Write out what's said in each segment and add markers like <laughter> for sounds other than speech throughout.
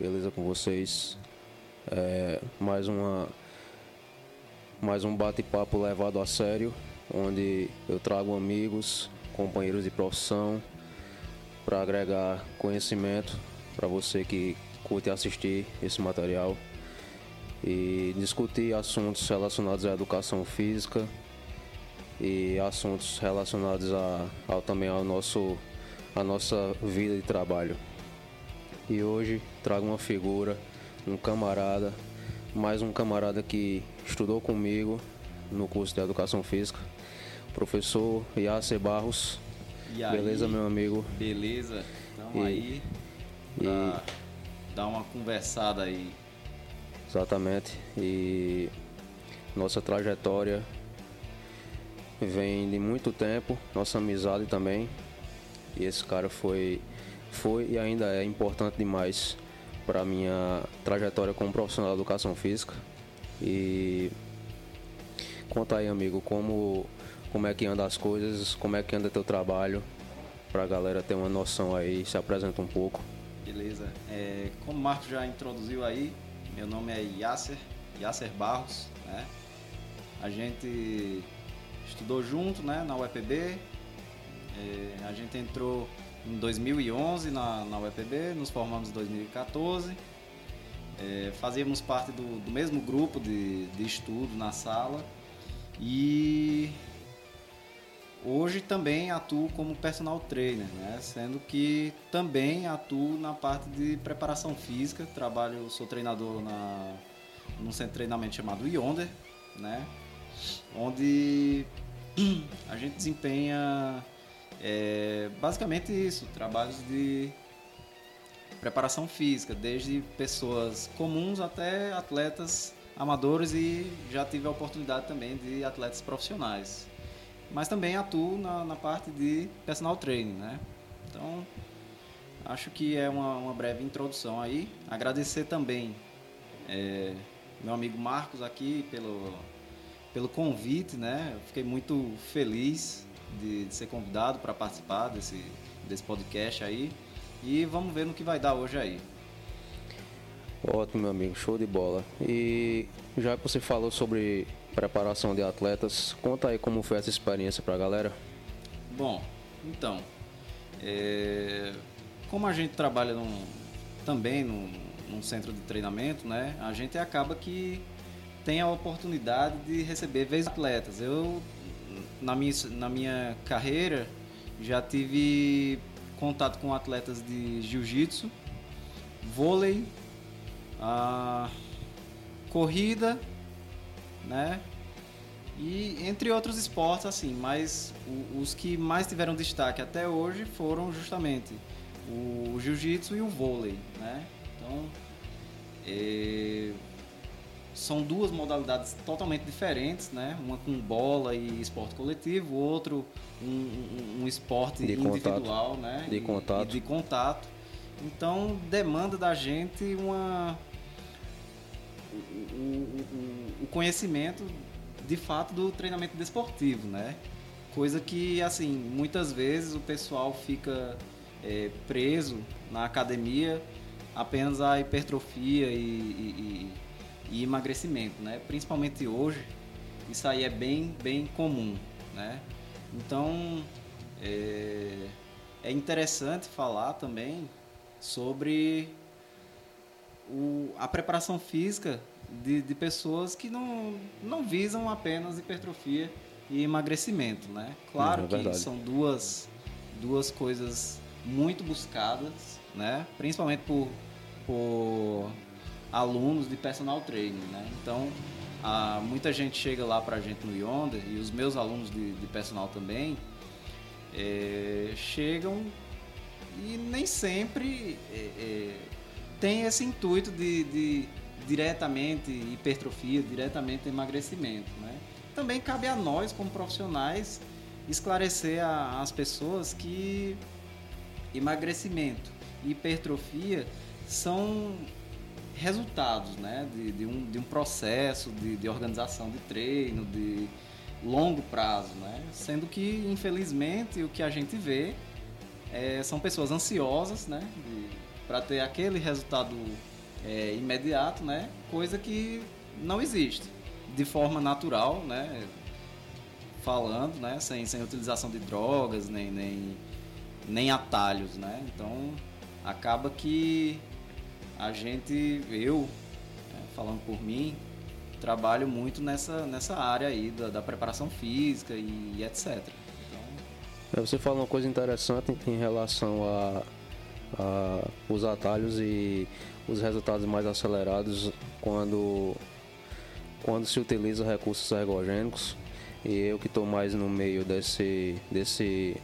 Beleza com vocês? É, mais uma mais um bate-papo levado a sério, onde eu trago amigos, companheiros de profissão para agregar conhecimento para você que curte assistir esse material e discutir assuntos relacionados à educação física e assuntos relacionados a, também ao nosso a nossa vida de trabalho. E hoje trago uma figura, um camarada, mais um camarada que estudou comigo no curso de Educação Física, professor Yasser Barros. E aí, beleza, meu amigo? Beleza, então aí pra e... dar uma conversada aí. Exatamente. E nossa trajetória vem de muito tempo, nossa amizade também. E esse cara foi foi e ainda é importante demais para minha trajetória como profissional de educação física. E conta aí, amigo, como como é que anda as coisas, como é que anda teu trabalho, para a galera ter uma noção aí, se apresenta um pouco. Beleza. É, como o Marco já introduziu aí, meu nome é Yasser, Yasser Barros, né? A gente estudou junto, né, na UEPB. É, a gente entrou em 2011 na, na UEPB, nos formamos em 2014. É, fazíamos parte do, do mesmo grupo de, de estudo na sala e hoje também atuo como personal trainer, né? sendo que também atuo na parte de preparação física, trabalho, sou treinador na, num centro de treinamento chamado Yonder, né? onde <clears throat> a gente desempenha é, basicamente isso, trabalhos de preparação física, desde pessoas comuns até atletas amadores e já tive a oportunidade também de atletas profissionais. Mas também atuo na, na parte de personal training, né? Então, acho que é uma, uma breve introdução aí. Agradecer também é, meu amigo Marcos aqui pelo, pelo convite, né? Fiquei muito feliz de, de ser convidado para participar desse, desse podcast aí. E vamos ver no que vai dar hoje aí. Ótimo, meu amigo, show de bola. E já que você falou sobre preparação de atletas, conta aí como foi essa experiência para a galera. Bom, então, é... como a gente trabalha num, também num, num, centro de treinamento, né, a gente acaba que tem a oportunidade de receber vezes atletas. Eu na minha, na minha carreira já tive contato com atletas de jiu-jitsu, vôlei, corrida, né? E entre outros esportes assim, mas os que mais tiveram destaque até hoje foram justamente o jiu-jitsu e o vôlei, né? Então, é, são duas modalidades totalmente diferentes, né? Uma com bola e esporte coletivo, outro um, um, um esporte de individual, contato. né? De e, contato. E de contato. Então demanda da gente uma o, o, o, conhecimento de fato do treinamento desportivo, né? Coisa que assim muitas vezes o pessoal fica é, preso na academia apenas a hipertrofia e, e, e e emagrecimento, né? Principalmente hoje, isso aí é bem, bem comum, né? Então, é, é interessante falar também sobre o, a preparação física de, de pessoas que não, não visam apenas hipertrofia e emagrecimento, né? Claro é que são duas, duas coisas muito buscadas, né? Principalmente por, por alunos de personal training, né? Então, muita gente chega lá para a gente no Yonder e os meus alunos de, de personal também é, chegam e nem sempre é, é, tem esse intuito de, de diretamente hipertrofia, diretamente emagrecimento, né? Também cabe a nós como profissionais esclarecer as pessoas que emagrecimento e hipertrofia são resultados né, de, de, um, de um processo de, de organização de treino, de longo prazo, né? Sendo que, infelizmente, o que a gente vê é, são pessoas ansiosas, né? Para ter aquele resultado é, imediato, né? Coisa que não existe de forma natural, né? Falando, né? Sem, sem utilização de drogas, nem, nem, nem atalhos, né? Então acaba que a gente, eu, né, falando por mim, trabalho muito nessa, nessa área aí da, da preparação física e, e etc. Então... Você fala uma coisa interessante em relação a, a os atalhos e os resultados mais acelerados quando, quando se utiliza recursos ergogênicos. E eu que estou mais no meio desse, desse,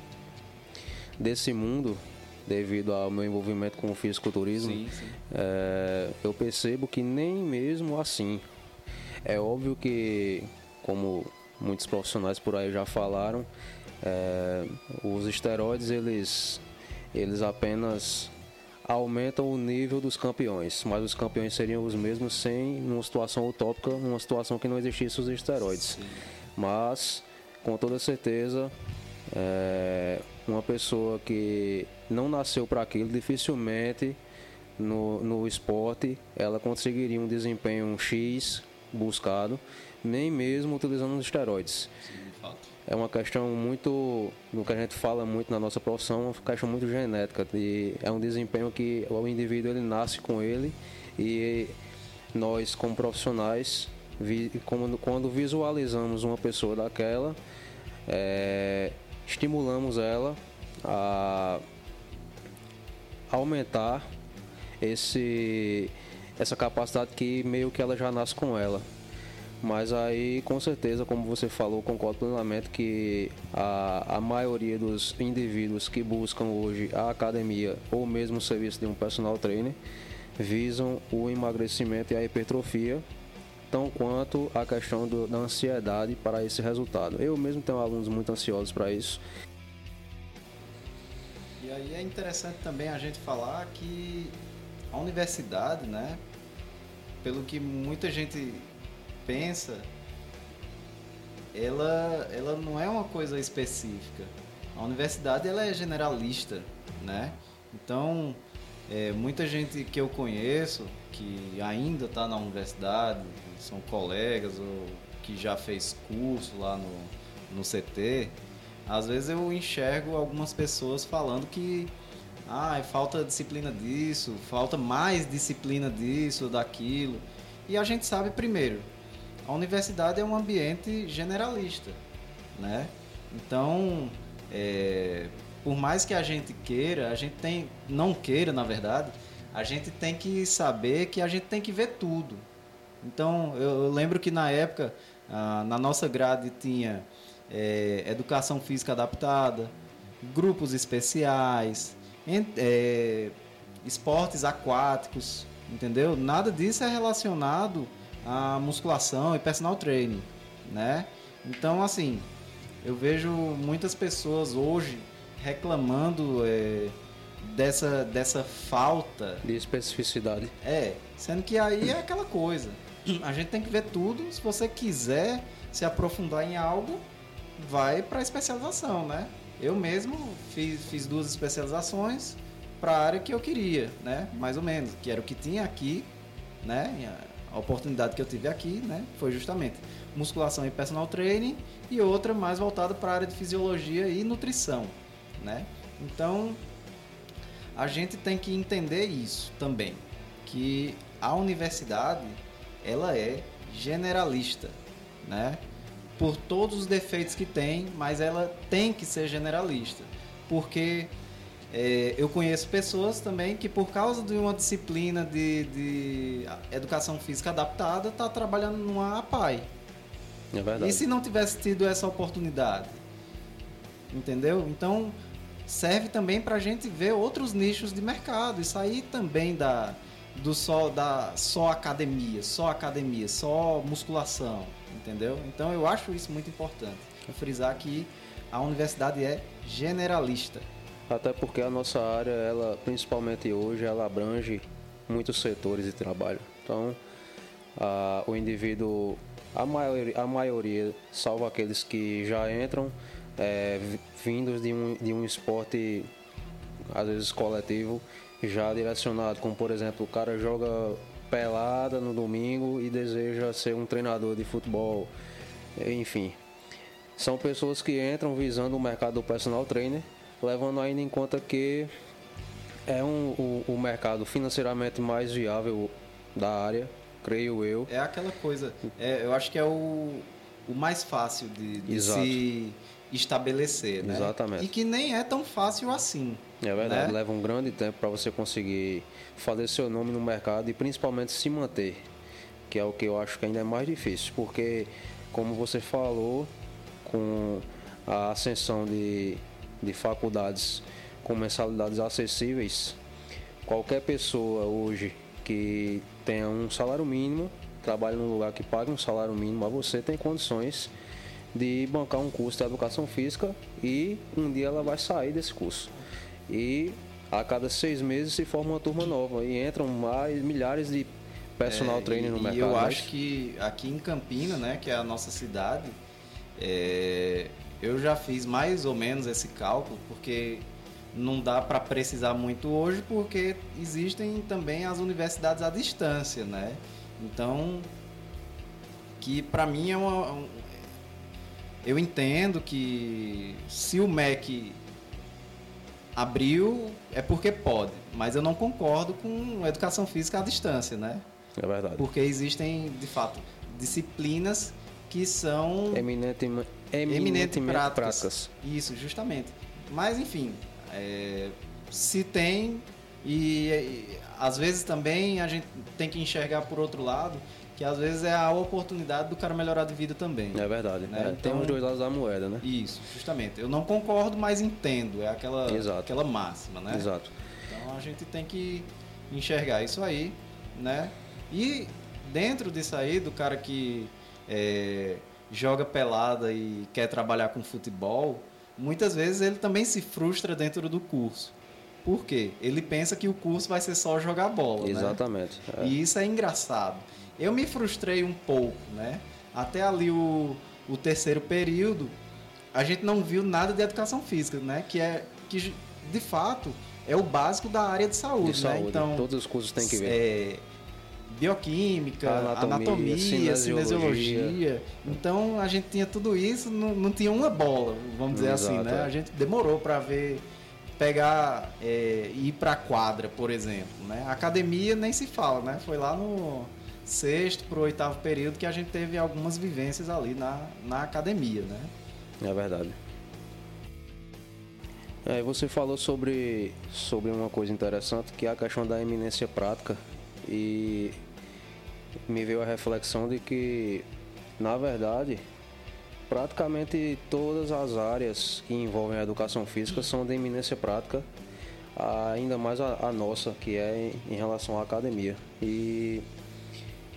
desse mundo, devido ao meu envolvimento com o fisiculturismo, sim, sim. É, eu percebo que nem mesmo assim. É óbvio que, como muitos profissionais por aí já falaram, é, os esteroides eles, eles apenas aumentam o nível dos campeões, mas os campeões seriam os mesmos sem numa situação utópica, numa situação que não existisse os esteroides. Sim. Mas, com toda certeza, é, uma pessoa que não nasceu para aquilo, dificilmente no, no esporte ela conseguiria um desempenho X buscado, nem mesmo utilizando os esteroides. Sim, é uma questão muito, no que a gente fala muito na nossa profissão, uma questão muito genética. De, é um desempenho que o indivíduo ele nasce com ele e nós como profissionais, vi, como, quando visualizamos uma pessoa daquela, é, estimulamos ela a aumentar esse, essa capacidade que meio que ela já nasce com ela. Mas aí, com certeza, como você falou, concordo plenamente que a, a maioria dos indivíduos que buscam hoje a academia ou mesmo o serviço de um personal trainer visam o emagrecimento e a hipertrofia, tão quanto a questão do, da ansiedade para esse resultado. Eu mesmo tenho alunos muito ansiosos para isso. E aí é interessante também a gente falar que a universidade, né, pelo que muita gente pensa, ela, ela não é uma coisa específica. A universidade ela é generalista, né? Então, é, muita gente que eu conheço que ainda está na universidade, são colegas ou que já fez curso lá no, no CT, às vezes eu enxergo algumas pessoas falando que ah, falta disciplina disso, falta mais disciplina disso, daquilo. E a gente sabe primeiro a universidade é um ambiente generalista, né? Então, é, por mais que a gente queira, a gente tem, não queira, na verdade, a gente tem que saber que a gente tem que ver tudo. Então, eu, eu lembro que na época, ah, na nossa grade tinha é, educação física adaptada, grupos especiais, é, esportes aquáticos, entendeu? Nada disso é relacionado a musculação e personal training, né? Então, assim, eu vejo muitas pessoas hoje reclamando é, dessa, dessa falta de especificidade. É, sendo que aí é aquela coisa. A gente tem que ver tudo. Se você quiser se aprofundar em algo, vai para especialização, né? Eu mesmo fiz, fiz duas especializações para a área que eu queria, né? Mais ou menos, que era o que tinha aqui, né? A oportunidade que eu tive aqui, né, foi justamente musculação e personal training e outra mais voltada para a área de fisiologia e nutrição, né? Então, a gente tem que entender isso também, que a universidade ela é generalista, né? Por todos os defeitos que tem, mas ela tem que ser generalista, porque é, eu conheço pessoas também que, por causa de uma disciplina de, de educação física adaptada, está trabalhando numa APAI. É verdade. E se não tivesse tido essa oportunidade? Entendeu? Então, serve também para a gente ver outros nichos de mercado. Isso aí também da, do só, da só academia, só academia, só musculação. Entendeu? Então, eu acho isso muito importante. Frisar que a universidade é generalista até porque a nossa área, ela principalmente hoje, ela abrange muitos setores de trabalho. Então, a, o indivíduo, a maioria, a maioria, salvo aqueles que já entram é, vindos de um, de um esporte, às vezes coletivo, já direcionado, como por exemplo, o cara joga pelada no domingo e deseja ser um treinador de futebol, enfim. São pessoas que entram visando o mercado do personal trainer, levando ainda em conta que é um, o, o mercado financeiramente mais viável da área, creio eu. É aquela coisa, é, eu acho que é o, o mais fácil de, de se estabelecer, né? Exatamente. E que nem é tão fácil assim. É verdade, né? leva um grande tempo para você conseguir fazer seu nome no mercado e principalmente se manter, que é o que eu acho que ainda é mais difícil, porque como você falou, com a ascensão de, de faculdades com mensalidades acessíveis, qualquer pessoa hoje que tenha um salário mínimo, trabalha num lugar que pague um salário mínimo você, tem condições de bancar um curso de educação física e um dia ela vai sair desse curso. E a cada seis meses se forma uma turma nova e entram mais milhares de personal é, trainer no mercado. E eu acho que aqui em Campina, né, que é a nossa cidade, é, eu já fiz mais ou menos esse cálculo, porque não dá para precisar muito hoje, porque existem também as universidades à distância, né? Então, que para mim é uma, eu entendo que se o MEC abriu é porque pode, mas eu não concordo com educação física à distância, né? É verdade. Porque existem, de fato, disciplinas que são Eminente, eminentemente, eminente práticas. práticas. Isso, justamente. Mas enfim, é, se tem e, e às vezes também a gente tem que enxergar por outro lado que às vezes é a oportunidade do cara melhorar de vida também. É verdade. Né? É, então, tem os dois lados da moeda, né? Isso, justamente. Eu não concordo, mas entendo. É aquela, aquela máxima, né? Exato. Então a gente tem que enxergar isso aí, né? E dentro disso aí, do cara que é, joga pelada e quer trabalhar com futebol, muitas vezes ele também se frustra dentro do curso. Por quê? Ele pensa que o curso vai ser só jogar bola. Né? Exatamente. Né? É. E isso é engraçado. Eu me frustrei um pouco, né? Até ali o, o terceiro período, a gente não viu nada de educação física, né? Que é que de fato é o básico da área de saúde, de né? saúde. Então todos os cursos têm que ver. É, bioquímica, anatomia, anatomia cinesiologia. cinesiologia. Então a gente tinha tudo isso, não, não tinha uma bola, vamos dizer Exato, assim, né? É. A gente demorou para ver pegar é, ir para quadra, por exemplo, né? Academia nem se fala, né? Foi lá no sexto para o oitavo período que a gente teve algumas vivências ali na, na academia, né? É verdade. É, você falou sobre, sobre uma coisa interessante que é a questão da eminência prática e me veio a reflexão de que, na verdade, praticamente todas as áreas que envolvem a educação física são de eminência prática, ainda mais a, a nossa, que é em, em relação à academia. E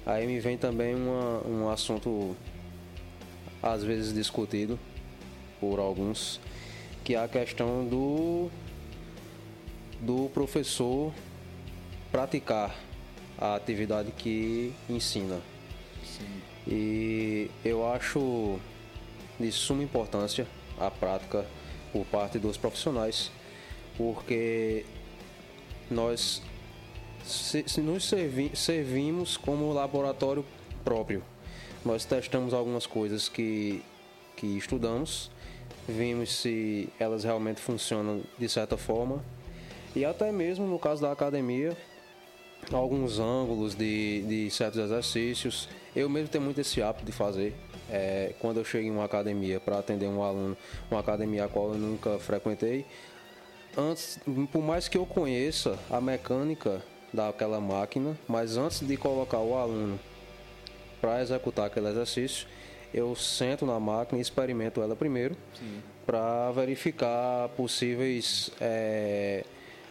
Aí me vem também uma, um assunto às vezes discutido por alguns, que é a questão do, do professor praticar a atividade que ensina. Sim. E eu acho de suma importância a prática por parte dos profissionais, porque nós se, se nos servi, servimos como laboratório próprio. Nós testamos algumas coisas que, que estudamos, vimos se elas realmente funcionam de certa forma e até mesmo no caso da academia, alguns ângulos de, de certos exercícios. Eu mesmo tenho muito esse hábito de fazer. É, quando eu chego em uma academia para atender um aluno, uma academia a qual eu nunca frequentei, antes, por mais que eu conheça a mecânica daquela máquina, mas antes de colocar o aluno para executar aquele exercício, eu sento na máquina e experimento ela primeiro para verificar possíveis é,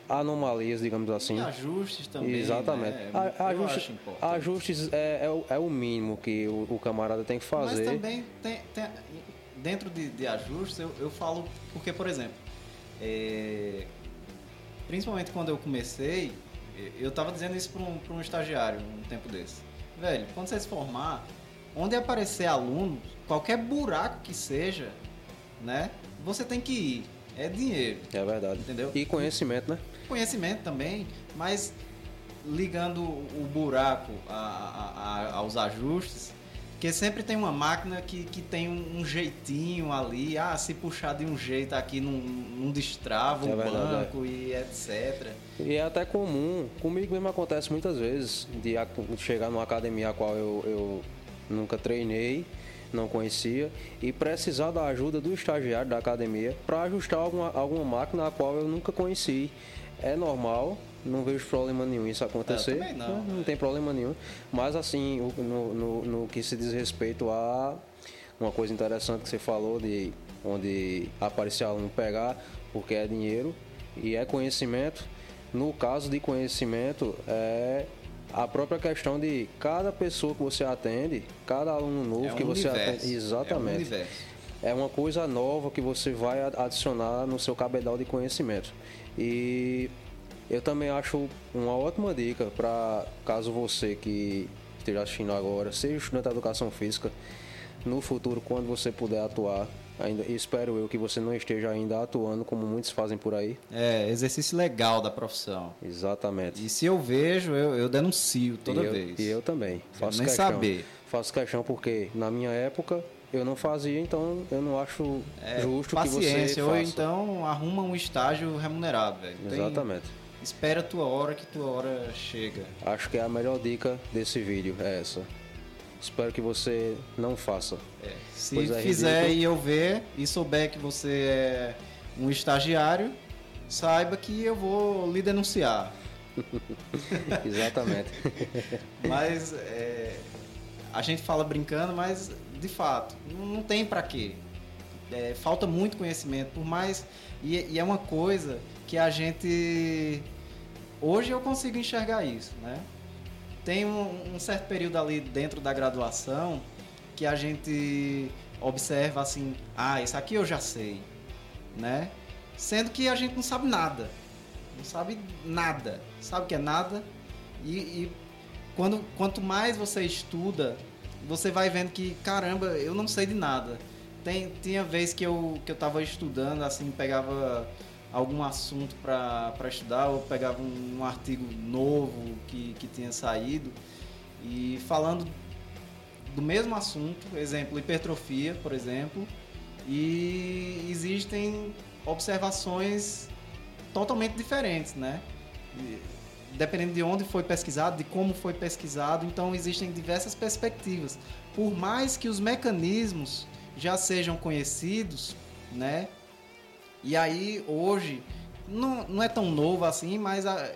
anomalias, digamos assim. E ajustes também. Exatamente. Né? ajustes, ajustes é, é, o, é, o, mínimo que o, o, camarada tem que fazer. Mas também tem, tem dentro de, de ajustes eu, eu, falo porque, por exemplo, é, principalmente quando eu comecei, eu tava dizendo isso para um, um estagiário um tempo desse. Velho, quando você se formar, onde aparecer aluno, qualquer buraco que seja, né? Você tem que ir. é dinheiro. É verdade. Entendeu? E conhecimento, né? Conhecimento também, mas ligando o buraco a, a, a, aos ajustes, porque sempre tem uma máquina que, que tem um, jeitinho ali, ah, se puxar de um jeito aqui não, não destrava é o verdade, banco é. e etc. E é até comum, comigo mesmo acontece muitas vezes, de chegar numa academia a qual eu, eu nunca treinei, não conhecia, e precisar da ajuda do estagiário da academia para ajustar alguma, alguma máquina a qual eu nunca conheci. É normal, não vejo problema nenhum isso acontecer. É, não, não, não tem problema nenhum. Mas assim, no, no, no, que se diz respeito a uma coisa interessante que você falou de onde aparecer aluno pegar, porque é dinheiro e é conhecimento. No caso de conhecimento, é a própria questão de cada pessoa que você atende, cada aluno novo é um que você universo, atende. Exatamente. É, um é uma coisa nova que você vai adicionar no seu cabedal de conhecimento. E eu também acho uma ótima dica para caso você que esteja assistindo agora, seja estudante de educação física, no futuro, quando você puder atuar, ainda espero eu que você não esteja ainda atuando como muitos fazem por aí. É, exercício legal da profissão. Exatamente. E se eu vejo, eu, eu denuncio toda e eu, vez. E eu também. Faço eu nem questão. saber. Faço questão porque na minha época eu não fazia, então eu não acho é, justo que você Paciência, ou então arruma um estágio remunerado, velho. Exatamente. Tem Espera a tua hora que tua hora chega. Acho que é a melhor dica desse vídeo é essa. Espero que você não faça. É. Se é fizer ridículo. e eu ver e souber que você é um estagiário, saiba que eu vou lhe denunciar. <laughs> Exatamente. <laughs> mas é, a gente fala brincando, mas de fato, não tem para quê. É, falta muito conhecimento, por mais. E, e é uma coisa que a gente hoje eu consigo enxergar isso, né? Tem um, um, certo período ali dentro da graduação que a gente observa assim, ah, isso aqui eu já sei, né? Sendo que a gente não sabe nada, não sabe nada, sabe o que é nada? E, e quando, quanto mais você estuda, você vai vendo que, caramba, eu não sei de nada. Tem, tinha vez que eu, que eu tava estudando, assim, pegava algum assunto para estudar, ou pegava um, um, artigo novo que, que tinha saído e falando do mesmo assunto, exemplo, hipertrofia, por exemplo, e existem observações totalmente diferentes, né? Dependendo de onde foi pesquisado, de como foi pesquisado, então existem diversas perspectivas. Por mais que os mecanismos já sejam conhecidos, né? E aí, hoje, não, não é tão novo assim, mas a,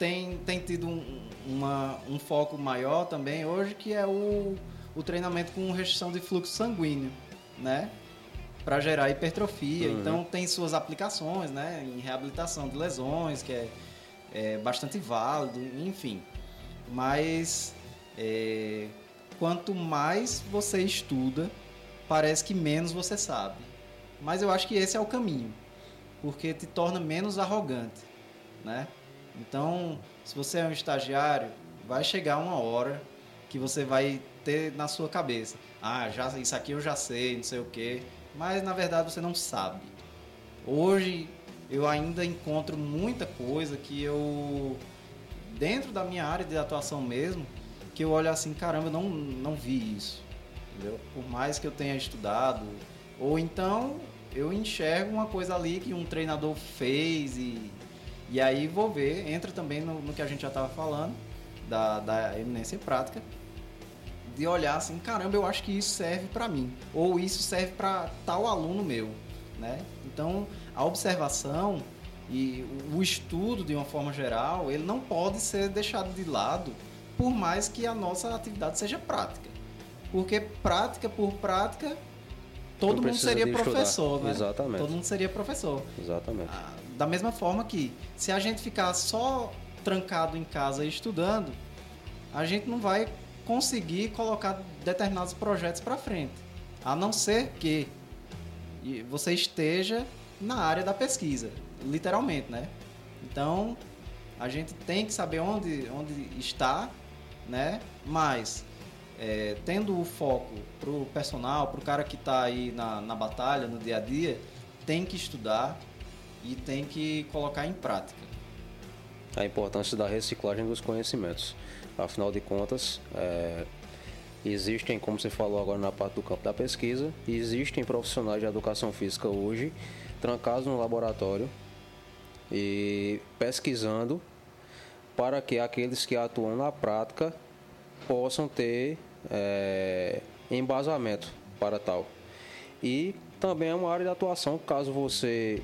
tem, tem tido um, uma, um foco maior também hoje, que é o, o treinamento com restrição de fluxo sanguíneo, né? Para gerar hipertrofia. Uhum. Então, tem suas aplicações, né? Em reabilitação de lesões, que é, é bastante válido, enfim. Mas, é, quanto mais você estuda, parece que menos você sabe. Mas eu acho que esse é o caminho, porque te torna menos arrogante, né? Então, se você é um estagiário, vai chegar uma hora que você vai ter na sua cabeça, ah, já isso aqui eu já sei, não sei o quê, mas na verdade você não sabe. Hoje eu ainda encontro muita coisa que eu dentro da minha área de atuação mesmo, que eu olho assim, caramba, eu não não vi isso. Entendeu? Por mais que eu tenha estudado, ou então eu enxergo uma coisa ali que um treinador fez e, e aí vou ver, entra também no, no que a gente já estava falando, da, da eminência prática, de olhar assim, caramba, eu acho que isso serve para mim, ou isso serve para tal aluno meu, né? Então, a observação e o estudo de uma forma geral, ele não pode ser deixado de lado, por mais que a nossa atividade seja prática. Porque prática por prática todo mundo seria professor, né? Exatamente. Todo mundo seria professor. Exatamente. Ah, da mesma forma que se a gente ficar só trancado em casa estudando, a gente não vai conseguir colocar determinados projetos para frente, a não ser que você esteja na área da pesquisa, literalmente, né? Então, a gente tem que saber onde, onde está, né? Mas é, tendo o foco pro personal, pro cara que está aí na, na batalha, no dia a dia, tem que estudar e tem que colocar em prática. A importância da reciclagem dos conhecimentos. Afinal de contas, é, existem, como você falou agora na parte do campo da pesquisa, existem profissionais de educação física hoje trancados no laboratório e pesquisando para que aqueles que atuam na prática possam ter é, embasamento para tal. E também é uma área de atuação caso você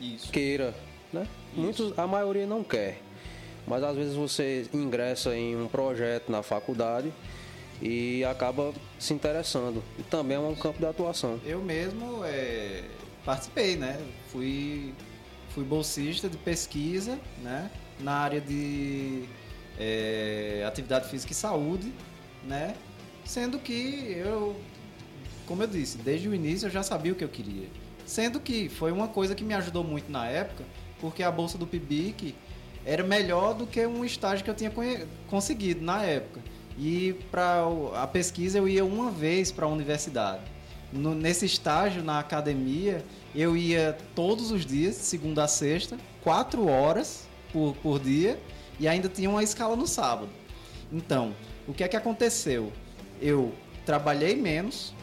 Isso. queira, né? Muitos, a maioria não quer, mas às vezes você ingressa em um projeto na faculdade e acaba se interessando. E também é um campo de atuação. Eu mesmo é, participei, né? Fui, fui bolsista de pesquisa, né? Na área de é, atividade física e saúde, né? Sendo que eu, como eu disse, desde o início eu já sabia o que eu queria. Sendo que foi uma coisa que me ajudou muito na época, porque a bolsa do PIBIC era melhor do que um estágio que eu tinha conseguido na época. E para a pesquisa eu ia uma vez para a universidade. No, nesse estágio na academia, eu ia todos os dias, segunda a sexta, quatro horas por, por dia, e ainda tinha uma escala no sábado. Então, o que é que aconteceu? Eu trabalhei menos,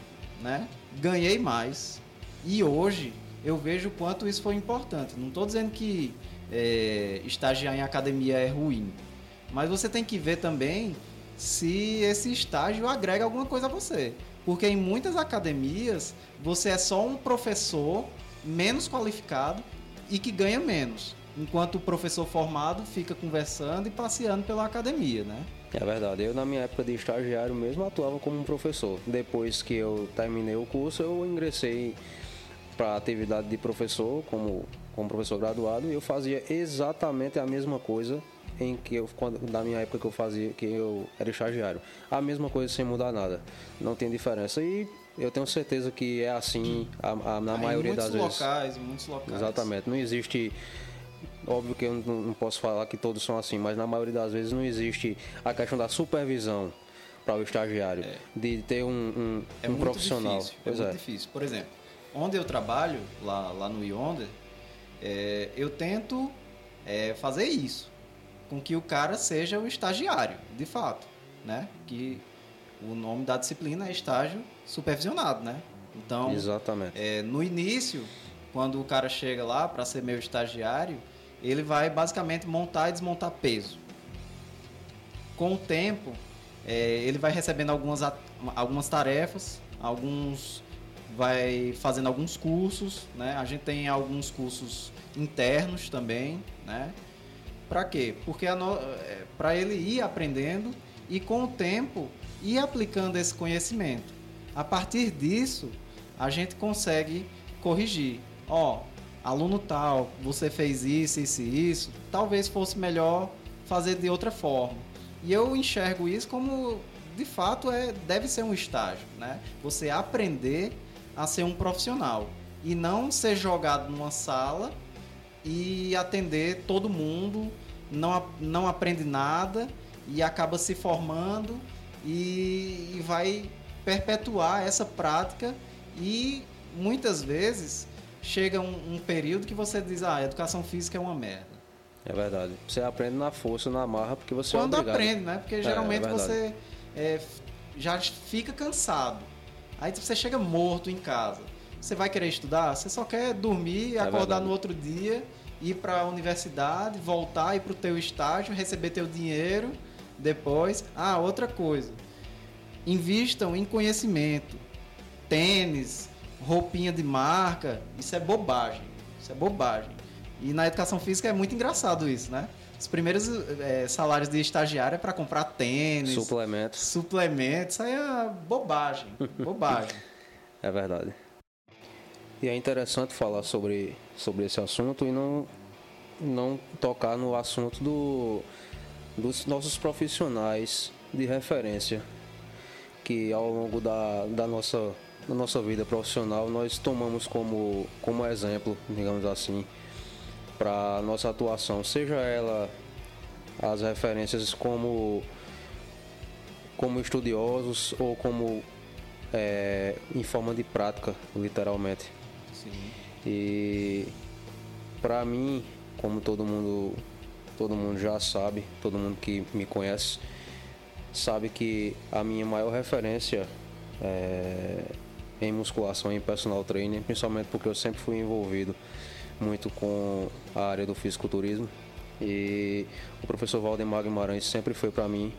né? ganhei mais, e hoje eu vejo o quanto isso foi importante. Não estou dizendo que é, estagiar em academia é ruim, mas você tem que ver também se esse estágio agrega alguma coisa a você. Porque em muitas academias você é só um professor menos qualificado e que ganha menos. Enquanto o professor formado fica conversando e passeando pela academia, né? É verdade. Eu, na minha época de estagiário mesmo, atuava como um professor. Depois que eu terminei o curso, eu ingressei para a atividade de professor, como, como professor graduado, e eu fazia exatamente a mesma coisa em que eu, quando, na minha época que eu fazia, que eu era estagiário. A mesma coisa sem mudar nada. Não tem diferença. E eu tenho certeza que é assim a, a, na maioria das vezes. Locais, em muitos locais. Exatamente. Não existe. Óbvio que eu não, não posso falar que todos são assim, mas na maioria das vezes não existe a questão da supervisão para o estagiário, é. de ter um, um, é um profissional. Difícil, é muito é. difícil. Por exemplo, onde eu trabalho, lá, lá no Yonder, é, eu tento é, fazer isso com que o cara seja o estagiário, de fato, né? Que o nome da disciplina é estágio supervisionado, né? Então, Exatamente. É, no início, quando o cara chega lá para ser meu estagiário, ele vai basicamente montar e desmontar peso. Com o tempo, é, ele vai recebendo algumas, algumas tarefas, alguns vai fazendo alguns cursos, né? A gente tem alguns cursos internos também, né? Para quê? Porque no... É, para ele ir aprendendo e com o tempo ir aplicando esse conhecimento. A partir disso, a gente consegue corrigir. Ó, aluno tal, você fez isso, isso e isso, talvez fosse melhor fazer de outra forma. E eu enxergo isso como de fato é deve ser um estágio, né? Você aprender a ser um profissional e não ser jogado numa sala e atender todo mundo, não, não aprende nada e acaba se formando e, e vai perpetuar essa prática e muitas vezes chega um, um, período que você diz, ah, a educação física é uma merda. É verdade. Você aprende na força, na marra, porque você Quando é obrigado. aprende, né? Porque geralmente é, é você é, já fica cansado. Aí você chega morto em casa. Você vai querer estudar? Você só quer dormir, é acordar verdade. no outro dia, ir para a universidade, voltar, ir para o teu estágio, receber teu dinheiro depois. Ah, outra coisa. Invistam em conhecimento. Tênis, roupinha de marca, isso é bobagem. Isso é bobagem. E na educação física é muito engraçado isso, né? Os primeiros é, salários de estagiário é para comprar tênis, suplementos. Suplementos, isso aí é bobagem. <laughs> Bobagem. é verdade. E é interessante falar sobre, sobre esse assunto e não, não tocar no assunto do, dos nossos profissionais de referência, que ao longo da, da, nossa, da nossa vida profissional nós tomamos como, como exemplo, digamos assim, para nossa atuação, seja ela as referências como como estudiosos ou como é, em forma de prática, literalmente. Sim. E para mim, como todo mundo, todo mundo já sabe, todo mundo que me conhece, sabe que a minha maior referência é, em musculação e personal training, principalmente porque eu sempre fui envolvido muito com a área do fisiculturismo e o professor Valdemar Guimarães sempre foi para mim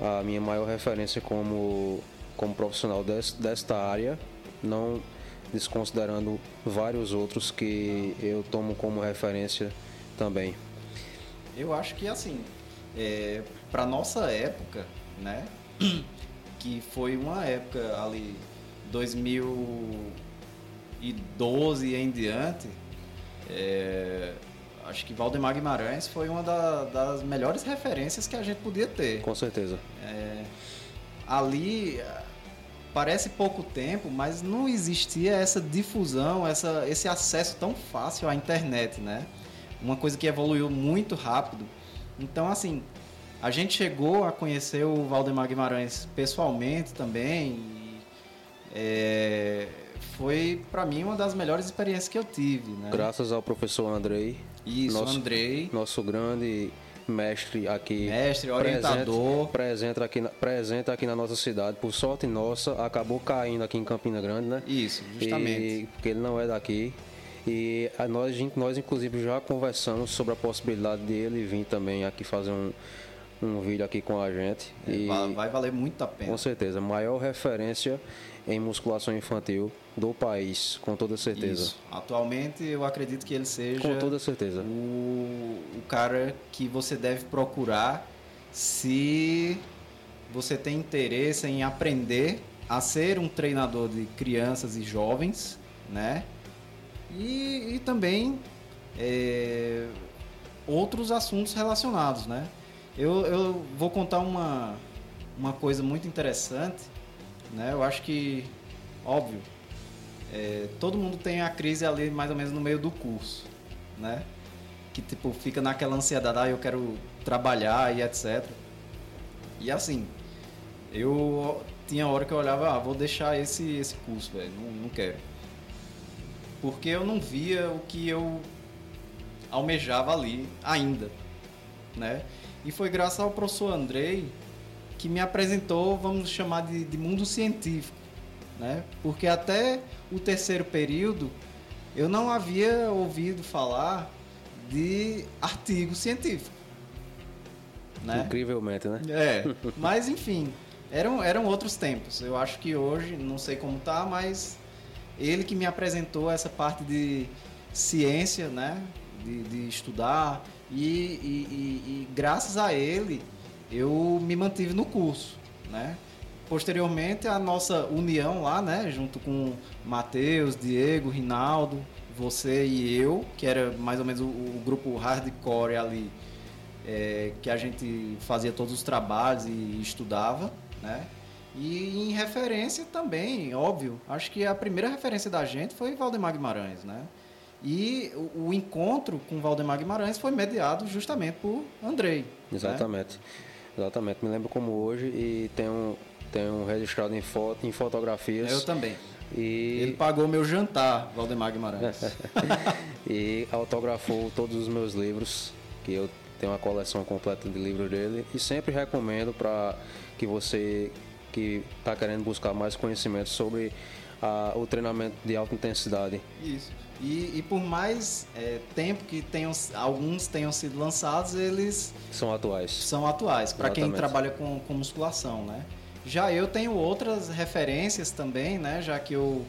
a minha maior referência como, como profissional des, desta área, não desconsiderando vários outros que eu tomo como referência também. Eu acho que assim, é, para nossa época, né, <clears throat> que foi uma época ali 2012 em diante, é, acho que Valdemar Guimarães foi uma da, das melhores referências que a gente podia ter. Com certeza. É, ali parece pouco tempo, mas não existia essa difusão, essa, esse acesso tão fácil à internet, né? Uma coisa que evoluiu muito rápido. Então, assim, a gente chegou a conhecer o Valdemar Guimarães pessoalmente também. É, foi para mim uma das melhores experiências que eu tive, né? Graças ao professor Andrei. Isso, nosso, Andrei. Nosso grande mestre aqui. Mestre, orientador. Presente, aqui, na, presente aqui na nossa cidade. Por sorte nossa, acabou caindo aqui em Campina Grande, né? Isso, justamente. E, porque ele não é daqui. E a nós, nós, inclusive, já conversamos sobre a possibilidade dele vir também aqui fazer um, um vídeo aqui com a gente. É, e vai valer muito a pena. Com certeza. Maior referência em musculação infantil do país, com toda certeza. Isso. Atualmente eu acredito que ele seja com toda certeza o, o cara que você deve procurar se você tem interesse em aprender a ser um treinador de crianças e jovens, né? E, e também é, outros assuntos relacionados, né? Eu, eu vou contar uma, uma coisa muito interessante, né? Eu acho que, óbvio, é, todo mundo tem a crise ali mais ou menos no meio do curso, né? Que tipo fica naquela ansiedade, ah, eu quero trabalhar e etc. E assim, eu tinha hora que eu olhava, ah, vou deixar esse esse curso, velho, não, não quero. Porque eu não via o que eu almejava ali ainda, né? E foi graças ao professor Andrei que me apresentou, vamos chamar de, de mundo científico, né? Porque até o terceiro período eu não havia ouvido falar de artigo científico. Né? Incrivelmente, né? É, <laughs> mas enfim, eram, eram outros tempos. Eu acho que hoje, não sei como tá, mas ele que me apresentou essa parte de ciência, né? De, de estudar e, e, e, e graças a ele eu me mantive no curso, né? Posteriormente, a nossa união lá, né, junto com Matheus, Diego, Rinaldo, você e eu, que era mais ou menos o, o grupo hardcore ali, é, que a gente fazia todos os trabalhos e estudava, né? E em referência também, óbvio, acho que a primeira referência da gente foi Valdemar Guimarães, né? E o, o encontro com Valdemar Guimarães foi mediado justamente por Andrei. Né? Exatamente. Né? Exatamente. Me lembro como hoje e tenho tenho registrado em foto, em fotografias. Eu também. E... Ele pagou meu jantar, Valdemar Guimarães. <laughs> e autografou todos os meus livros, que eu tenho uma coleção completa de livros dele. E sempre recomendo para que você que está querendo buscar mais conhecimento sobre a, o treinamento de alta intensidade. Isso. E, e por mais é, tempo que tenham, alguns tenham sido lançados, eles são atuais. São atuais para quem trabalha com, com musculação, né? Já eu tenho outras referências também, né? Já que eu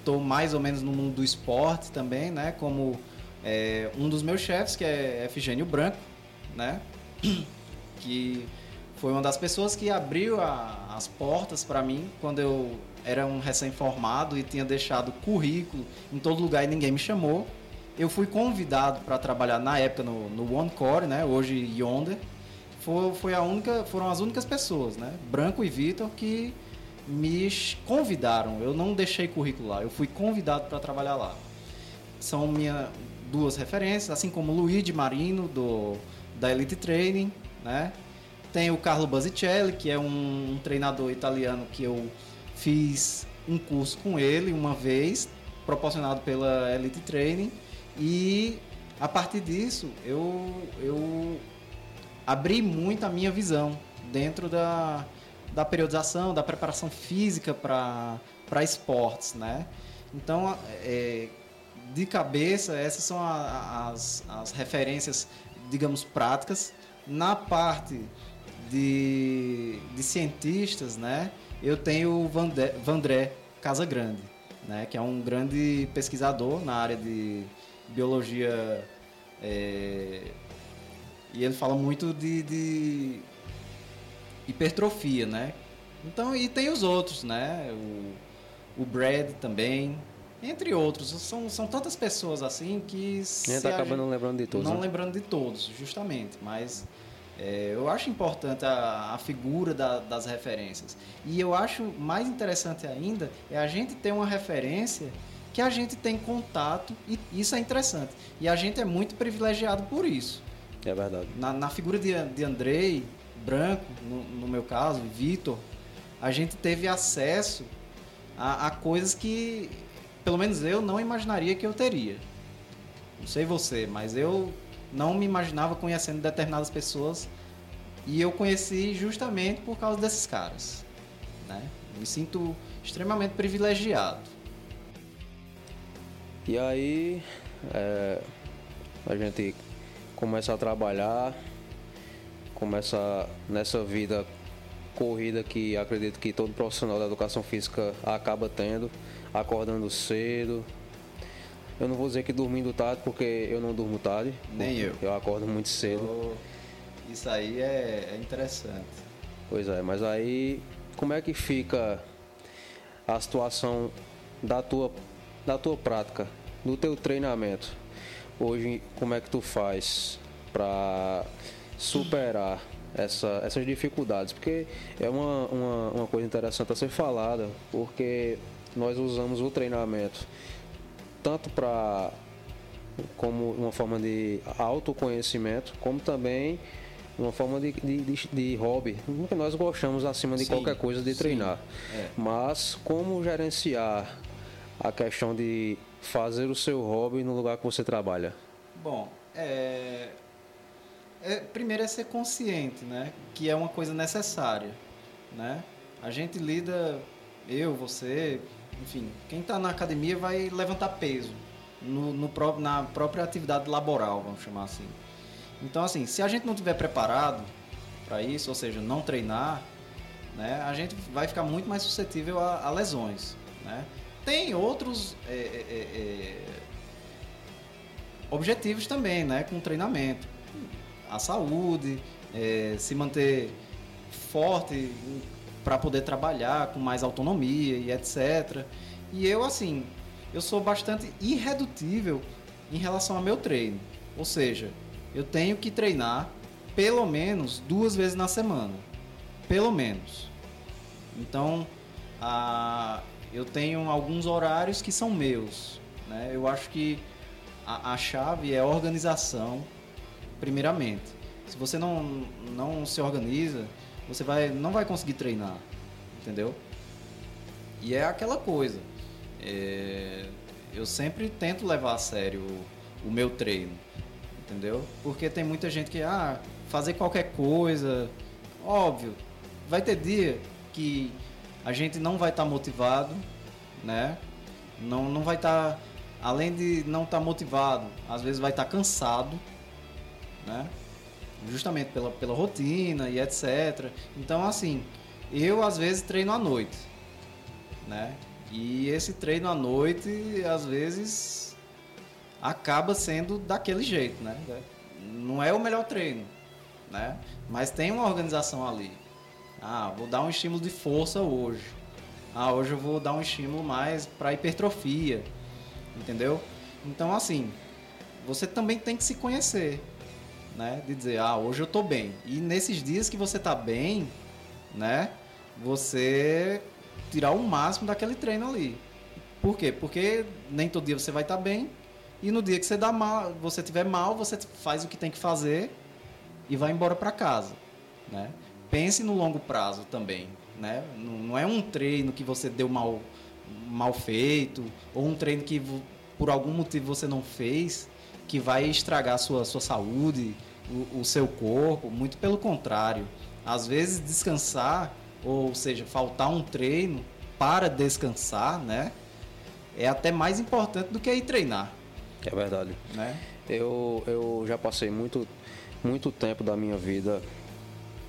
estou mais ou menos no mundo do esporte também, né? Como é, um dos meus chefes, que é Efigênio Branco, né? Que foi uma das pessoas que abriu a, as portas para mim quando eu era um recém-formado e tinha deixado currículo em todo lugar e ninguém me chamou. Eu fui convidado para trabalhar na época no, no OneCore, né? Hoje Yonder foi, foi a única, foram as únicas pessoas, né? Branco e Vitor, que me convidaram. Eu não deixei currículo lá, eu fui convidado para trabalhar lá. São minhas duas referências, assim como Luigi Marino, do, da Elite Training, né? Tem o Carlo Basicelli, que é um, um treinador italiano que eu fiz um curso com ele uma vez, proporcionado pela Elite Training e a partir disso eu, eu abri muito a minha visão dentro da, da periodização, da preparação física para esportes, né? Então, é, de cabeça, essas são a, as, as referências, digamos, práticas. Na parte de, de cientistas, né? Eu tenho o Vandré, Vandré Casagrande, né? Que é um grande pesquisador na área de biologia é, e ele fala muito de, de, hipertrofia, né? Então, e tem os outros, né? O, o Brad também, entre outros. São, são tantas pessoas assim que. A gente acaba a, não lembrando de todos. Não né? lembrando de todos, justamente. Mas é, eu acho importante a, a figura da, das referências. E eu acho mais interessante ainda é a gente ter uma referência que a gente tem contato e isso é interessante. E a gente é muito privilegiado por isso. É verdade. Na, na figura de, de Andrei, Branco, no, no meu caso, Vitor, a gente teve acesso a, a coisas que, pelo menos eu, não imaginaria que eu teria. Não sei você, mas eu não me imaginava conhecendo determinadas pessoas e eu conheci justamente por causa desses caras. Né? Me sinto extremamente privilegiado. E aí é, a gente começa a trabalhar, começa nessa vida corrida que acredito que todo profissional da educação física acaba tendo, acordando cedo. Eu não vou dizer que dormindo tarde, porque eu não durmo tarde. Nem eu. Eu acordo muito cedo. Oh, isso aí é, é interessante. Pois é, mas aí como é que fica a situação da tua da tua prática, do teu treinamento, hoje como é que tu faz para superar essa, essas dificuldades? Porque é uma, uma, uma coisa interessante a ser falada, porque nós usamos o treinamento tanto para como uma forma de autoconhecimento, como também uma forma de, de, de, de hobby. Nós gostamos acima de sim, qualquer coisa de treinar. É. Mas como gerenciar a questão de fazer o seu hobby no lugar que você trabalha? Bom, é... é... primeiro é ser consciente, né? Que é uma coisa necessária, né? A gente lida, eu, você, enfim, quem está na academia vai levantar peso no, no, na própria atividade laboral, vamos chamar assim. Então, assim, se a gente não tiver preparado para isso, ou seja, não treinar, né, a gente vai ficar muito mais suscetível a, a lesões, né? tem outros é, é, é, é, objetivos também, né, com treinamento. A saúde, é, se manter forte para poder trabalhar com mais autonomia e etc. E eu, assim, eu sou bastante irredutível em relação ao meu treino. Ou seja, eu tenho que treinar pelo menos duas vezes na semana. Pelo menos. Então, a, eu tenho alguns horários que são meus. Né? Eu acho que a, a chave é a organização, primeiramente. Se você não, não se organiza, você vai, não vai conseguir treinar, entendeu? E é aquela coisa. É, eu sempre tento levar a sério o, o, meu treino, entendeu? Porque tem muita gente que, ah, fazer qualquer coisa, óbvio, vai ter dia que a gente não vai estar tá motivado, né? Não, não vai estar, tá, além de não estar tá motivado, às vezes vai estar tá cansado, né? Justamente pela, pela rotina e etc. Então, assim, eu às vezes treino à noite, né? E esse treino à noite, às vezes, acaba sendo daquele jeito, né? Não é o melhor treino, né? Mas tem uma organização ali. Ah, vou dar um estímulo de força hoje. Ah, hoje eu vou dar um estímulo mais para hipertrofia. Entendeu? Então, assim, você também tem que se conhecer, né? De dizer, ah, hoje eu tô bem. E nesses dias que você tá bem, né? Você tirar o máximo daquele treino ali. Por quê? Porque nem todo dia você vai estar tá bem. E no dia que você dá mal, você tiver mal, você faz o que tem que fazer e vai embora para casa, né? pense no longo prazo também, né? Não é um treino que você deu mal, mal feito, ou um treino que por algum motivo você não fez, que vai estragar sua, sua saúde, o, o seu corpo. Muito pelo contrário. Às vezes descansar, ou seja, faltar um treino para descansar, né? É até mais importante do que ir treinar. É verdade. Né? Eu, eu já passei muito, muito tempo da minha vida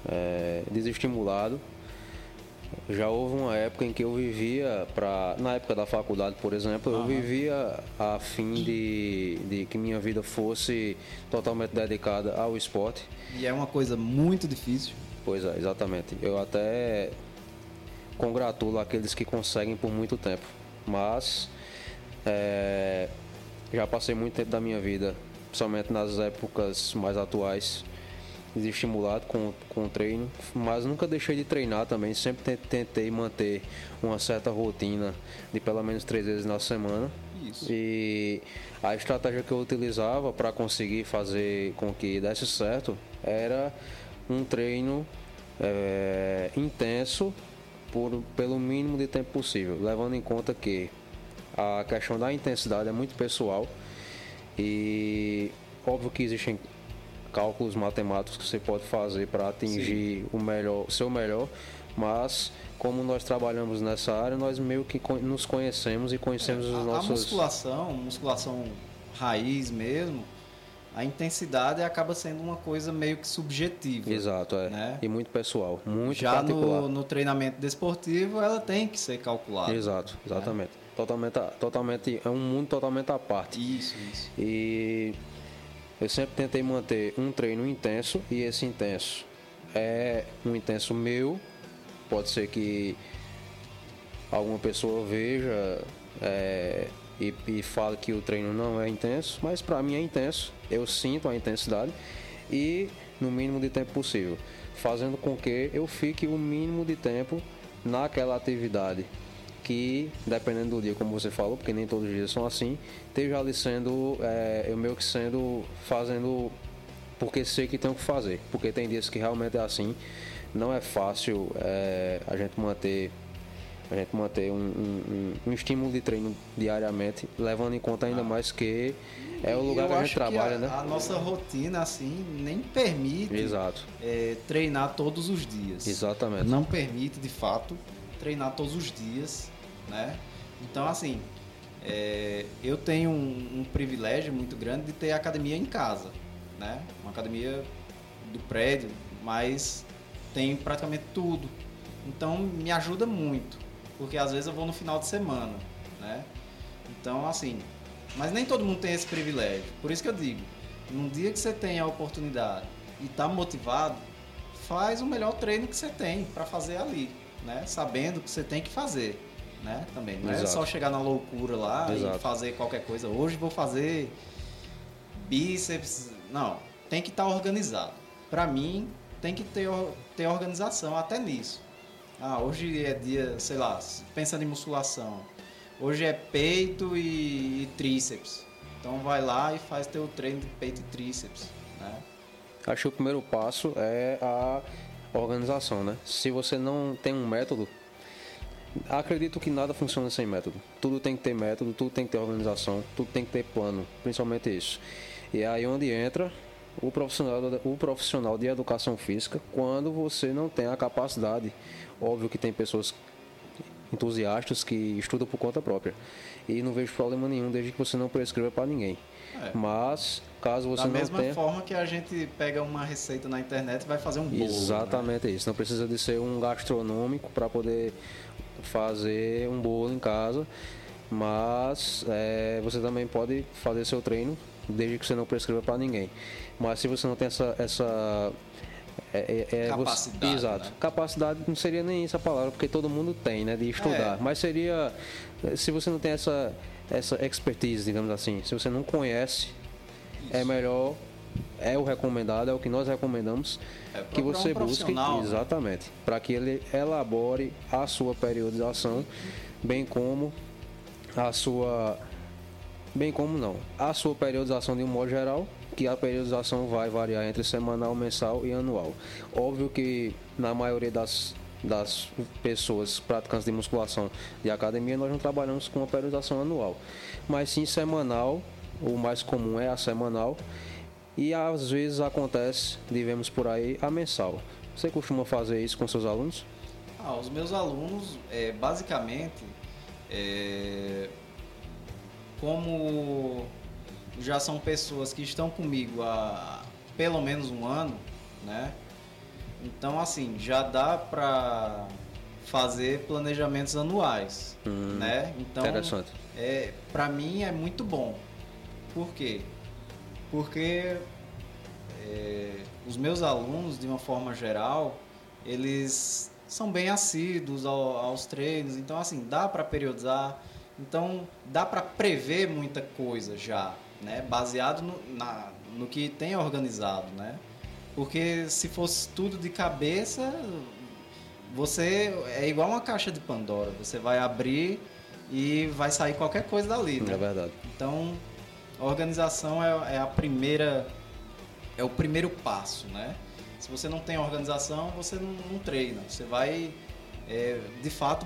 é, desestimulado. Já houve uma época em que eu vivia, pra, na época da faculdade, por exemplo, eu vivia a fim de, de que minha vida fosse totalmente dedicada ao esporte. E é uma coisa muito difícil. Pois é, exatamente. Eu até congratulo aqueles que conseguem por muito tempo. Mas é, já passei muito tempo da minha vida, principalmente nas épocas mais atuais, desestimulado com, com o treino, mas nunca deixei de treinar também. Sempre tentei manter uma certa rotina de pelo menos três vezes na semana. Isso. E a estratégia que eu utilizava para conseguir fazer com que desse certo era um treino é, intenso por, pelo mínimo de tempo possível, levando em conta que a questão da intensidade é muito pessoal e óbvio que existem cálculos matemáticos que você pode fazer para atingir Sim. o melhor, o seu melhor, mas como nós trabalhamos nessa área, nós meio que nos conhecemos e conhecemos é, os nossos. A musculação, musculação raiz mesmo, a intensidade acaba sendo uma coisa meio que subjetiva. Exato, é. Né? E muito pessoal, muito Já particular. No, no treinamento desportivo, ela tem que ser calculada. Exato, né? exatamente. Né? Totalmente, totalmente, é um mundo totalmente à parte. Isso, isso. E eu sempre tentei manter um treino intenso e esse intenso é um intenso meu. Pode ser que alguma pessoa veja é, e, e fale que o treino não é intenso, mas para mim é intenso. Eu sinto a intensidade e no mínimo de tempo possível, fazendo com que eu fique o mínimo de tempo naquela atividade que, dependendo do dia, como você falou, porque nem todos os dias são assim, esteja ali sendo, é, eu meio que sendo, fazendo porque sei que tenho que fazer. Porque tem dias que realmente é assim. Não é fácil é, a gente manter a gente manter um, um, um, estímulo de treino diariamente, levando em conta ainda mais que é o lugar que a gente trabalha, a, né? A nossa rotina, assim, nem permite Exato. É, treinar todos os dias. Exatamente. Não permite, de fato, treinar todos os dias né? Então, assim, é, eu tenho um, um, privilégio muito grande de ter academia em casa, né? Uma academia do prédio, mas tem praticamente tudo. Então, me ajuda muito, porque às vezes eu vou no final de semana, né? Então, assim, mas nem todo mundo tem esse privilégio. Por isso que eu digo, num dia que você tem a oportunidade e está motivado, faz o melhor treino que você tem para fazer ali, né? Sabendo que você tem que fazer né? Também. Não é Exato. é só chegar na loucura lá Exato. e fazer qualquer coisa. Hoje vou fazer bíceps. Não, tem que estar tá organizado. Para mim, tem que ter, ter organização até nisso. Ah, hoje é dia, sei lá, pensando em musculação. Hoje é peito e, e tríceps. Então vai lá e faz teu treino de peito e tríceps, né? Acho que o primeiro passo é a organização, né? Se você não tem um método, Acredito que nada funciona sem método. Tudo tem que ter método, tudo tem que ter organização, tudo tem que ter plano, principalmente isso. E é aí onde entra o profissional, o profissional de educação física quando você não tem a capacidade. Óbvio que tem pessoas entusiastas que estudam por conta própria. E não vejo problema nenhum desde que você não prescreva para ninguém. É. Mas, caso você da não tenha... Da mesma forma que a gente pega uma receita na internet e vai fazer um bolo. Né? Exatamente né? isso. Não precisa de ser um gastronômico para poder fazer um bolo em casa, mas é, você também pode fazer seu treino desde que você não prescreva para ninguém. Mas se você não tem essa, essa é, é, é capacidade. Você, exato. Né? Capacidade não seria nem essa palavra, porque todo mundo tem, né? De estudar. É. Mas seria. Se você não tem essa, essa expertise, digamos assim, se você não conhece, Isso. é melhor. É o recomendado, é o que nós recomendamos é, que você um busque né? exatamente para que ele elabore a sua periodização, bem como a sua bem como não, a sua periodização de um modo geral, que a periodização vai variar entre semanal, mensal e anual. Óbvio que na maioria das das pessoas praticantes de musculação de academia, nós não trabalhamos com uma periodização anual, mas sim semanal. O mais comum é a semanal e às vezes acontece, vivemos por aí, a mensal. Você costuma fazer isso com seus alunos? Ah, os meus alunos, é, basicamente, é, como já são pessoas que estão comigo há pelo menos um ano, né? Então, assim, já dá para fazer planejamentos anuais, hum, né? Então, interessante. É, para mim é muito bom. Por quê? Porque é, os meus alunos, de uma forma geral, eles são bem assíduos ao, aos treinos, então assim, dá para periodizar, então dá para prever muita coisa já, né? Baseado no, na, no que tem organizado, né? Porque se fosse tudo de cabeça, você é igual uma caixa de Pandora, você vai abrir e vai sair qualquer coisa dali, né? É verdade. Então, a organização é, é a primeira é o primeiro passo, né? Se você não tem organização, você não, não treina. Você vai, é, de fato,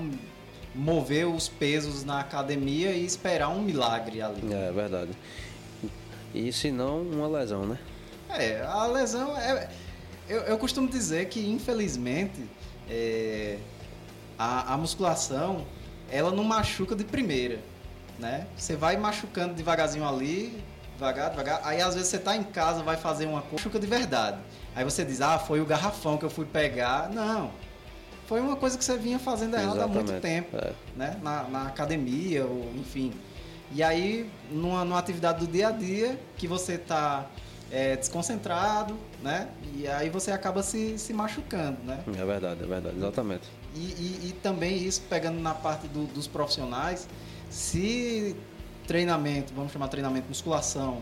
mover os pesos na academia e esperar um milagre ali. É verdade. E se não, uma lesão, né? É, a lesão é. Eu, eu costumo dizer que, infelizmente, é, a, a musculação ela não machuca de primeira, né? Você vai machucando devagarzinho ali, devagar, devagar. Aí às vezes você tá em casa, vai fazer uma coisa, machuca de verdade. Aí você diz, ah, foi o garrafão que eu fui pegar. Não. Foi uma coisa que você vinha fazendo errado Exatamente. há muito tempo, é. né? Na, na, academia, ou enfim. E aí, numa, numa atividade do dia a dia, que você tá é, desconcentrado, né? E aí você acaba se, se machucando, né? É verdade, é verdade, exatamente. E, e, e também isso, pegando na parte do, dos profissionais, se treinamento, vamos chamar treinamento musculação,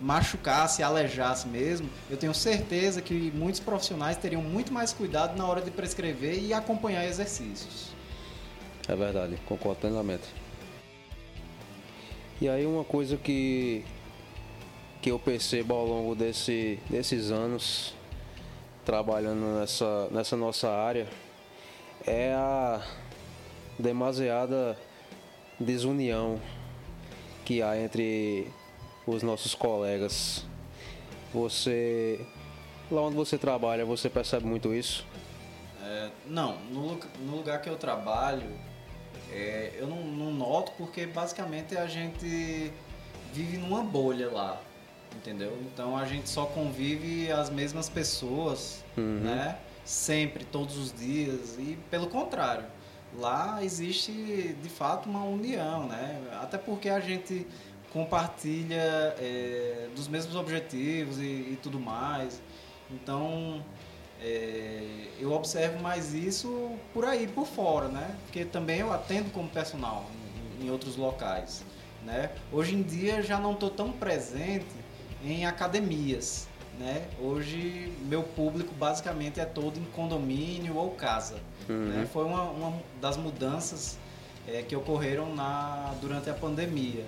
machucasse, alejasse mesmo, eu tenho certeza que muitos profissionais teriam muito mais cuidado na hora de prescrever e acompanhar exercícios. É verdade, concordo plenamente. E aí uma coisa que que eu percebo ao longo desse, desses anos trabalhando nessa, nessa nossa área é a demasiada desunião que há entre os nossos colegas. Você, lá onde você trabalha, você percebe muito isso? É, não, no, no, lugar que eu trabalho, é, eu não, não noto porque basicamente a gente vive numa bolha lá, entendeu? Então a gente só convive as mesmas pessoas, uhum. né? Sempre, todos os dias e pelo contrário, lá existe de fato uma união, né? Até porque a gente compartilha é, dos mesmos objetivos e, e tudo mais. Então, é, eu observo mais isso por aí, por fora, né? Porque também eu atendo como personal em, em outros locais, né? Hoje em dia já não estou tão presente em academias, né? Hoje meu público basicamente é todo em condomínio ou casa. Uhum. Né? Foi uma, uma das mudanças é, que ocorreram na, durante a pandemia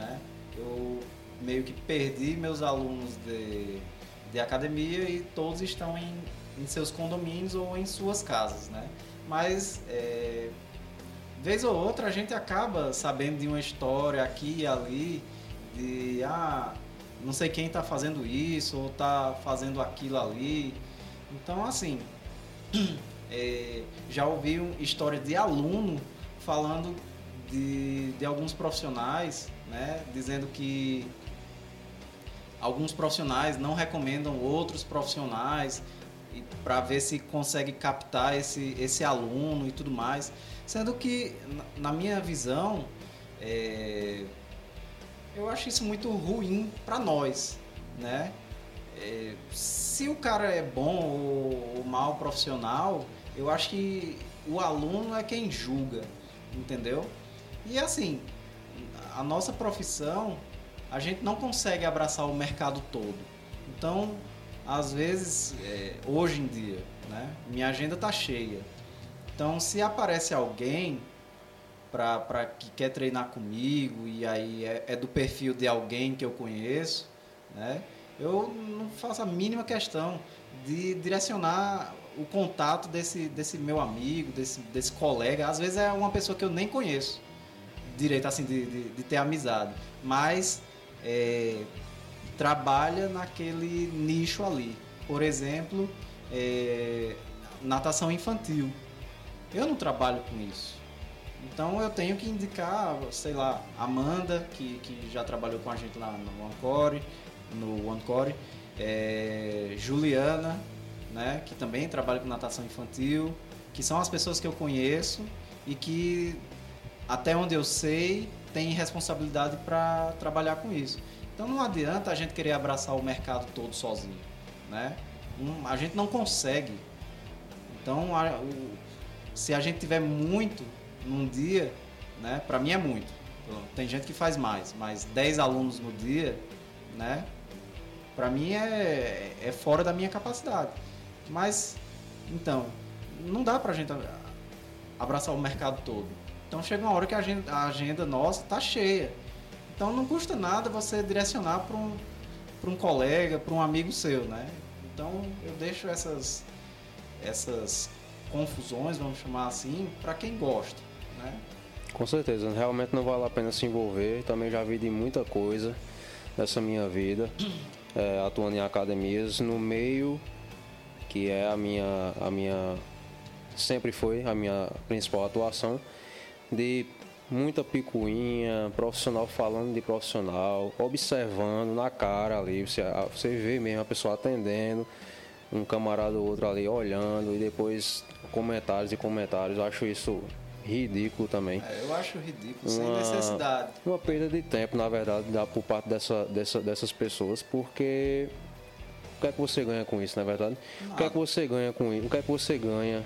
né? Eu meio que perdi meus alunos de, de academia e todos estão em, em seus condomínios ou em suas casas, né? Mas é, vez ou outra a gente acaba sabendo de uma história aqui e ali de ah não sei quem está fazendo isso ou está fazendo aquilo ali. Então assim <clears throat> é, já ouvi uma história de aluno falando de, de alguns profissionais né, dizendo que alguns profissionais não recomendam outros profissionais para ver se consegue captar esse, esse aluno e tudo mais. Sendo que, na minha visão, é, eu acho isso muito ruim para nós, né? É, se o cara é bom ou, ou mal profissional, eu acho que o aluno é quem julga, entendeu? E assim, a nossa profissão, a gente não consegue abraçar o mercado todo. Então, às vezes, é, hoje em dia, né, minha agenda está cheia. Então, se aparece alguém para que quer treinar comigo e aí é, é, do perfil de alguém que eu conheço, né, eu não faço a mínima questão de direcionar o contato desse, desse meu amigo, desse, desse colega. Às vezes é uma pessoa que eu nem conheço direito assim de, de, de ter amizade, mas é, trabalha naquele nicho ali. Por exemplo, é, natação infantil. Eu não trabalho com isso. Então eu tenho que indicar, sei lá, Amanda, que, que já trabalhou com a gente lá no OneCore, no OneCore, é, Juliana, né, que também trabalha com natação infantil, que são as pessoas que eu conheço e que, até onde eu sei, têm responsabilidade para trabalhar com isso. Então não adianta a gente querer abraçar o mercado todo sozinho, né? Um, a gente não consegue. Então, a, o, se a gente tiver muito num dia, né? Para mim é muito. Tem gente que faz mais, mas 10 alunos no dia, né? Para mim é, é fora da minha capacidade. Mas, então, não dá pra gente abraçar o mercado todo. Então chega uma hora que a agenda, a agenda nossa tá cheia. Então não custa nada você direcionar para um, um colega, para um amigo seu, né? Então eu deixo essas, essas confusões, vamos chamar assim, para quem gosta. Né? Com certeza, realmente não vale a pena se envolver. Também já vi de muita coisa nessa minha vida, é, <clears throat> atuando em academias no meio que é a minha, a minha sempre foi a minha principal atuação de muita picuinha, profissional falando de profissional, observando na cara ali, você, você vê mesmo a pessoa atendendo, um camarada ou outro ali olhando e depois comentários e comentários. Eu acho isso ridículo também. É, eu acho ridículo, uma, sem necessidade. Uma perda de tempo, na verdade, da, por parte dessa, dessa, dessas pessoas, porque que é que você ganha com isso, na verdade? Nada. O que é que você ganha com isso? O que é que você ganha?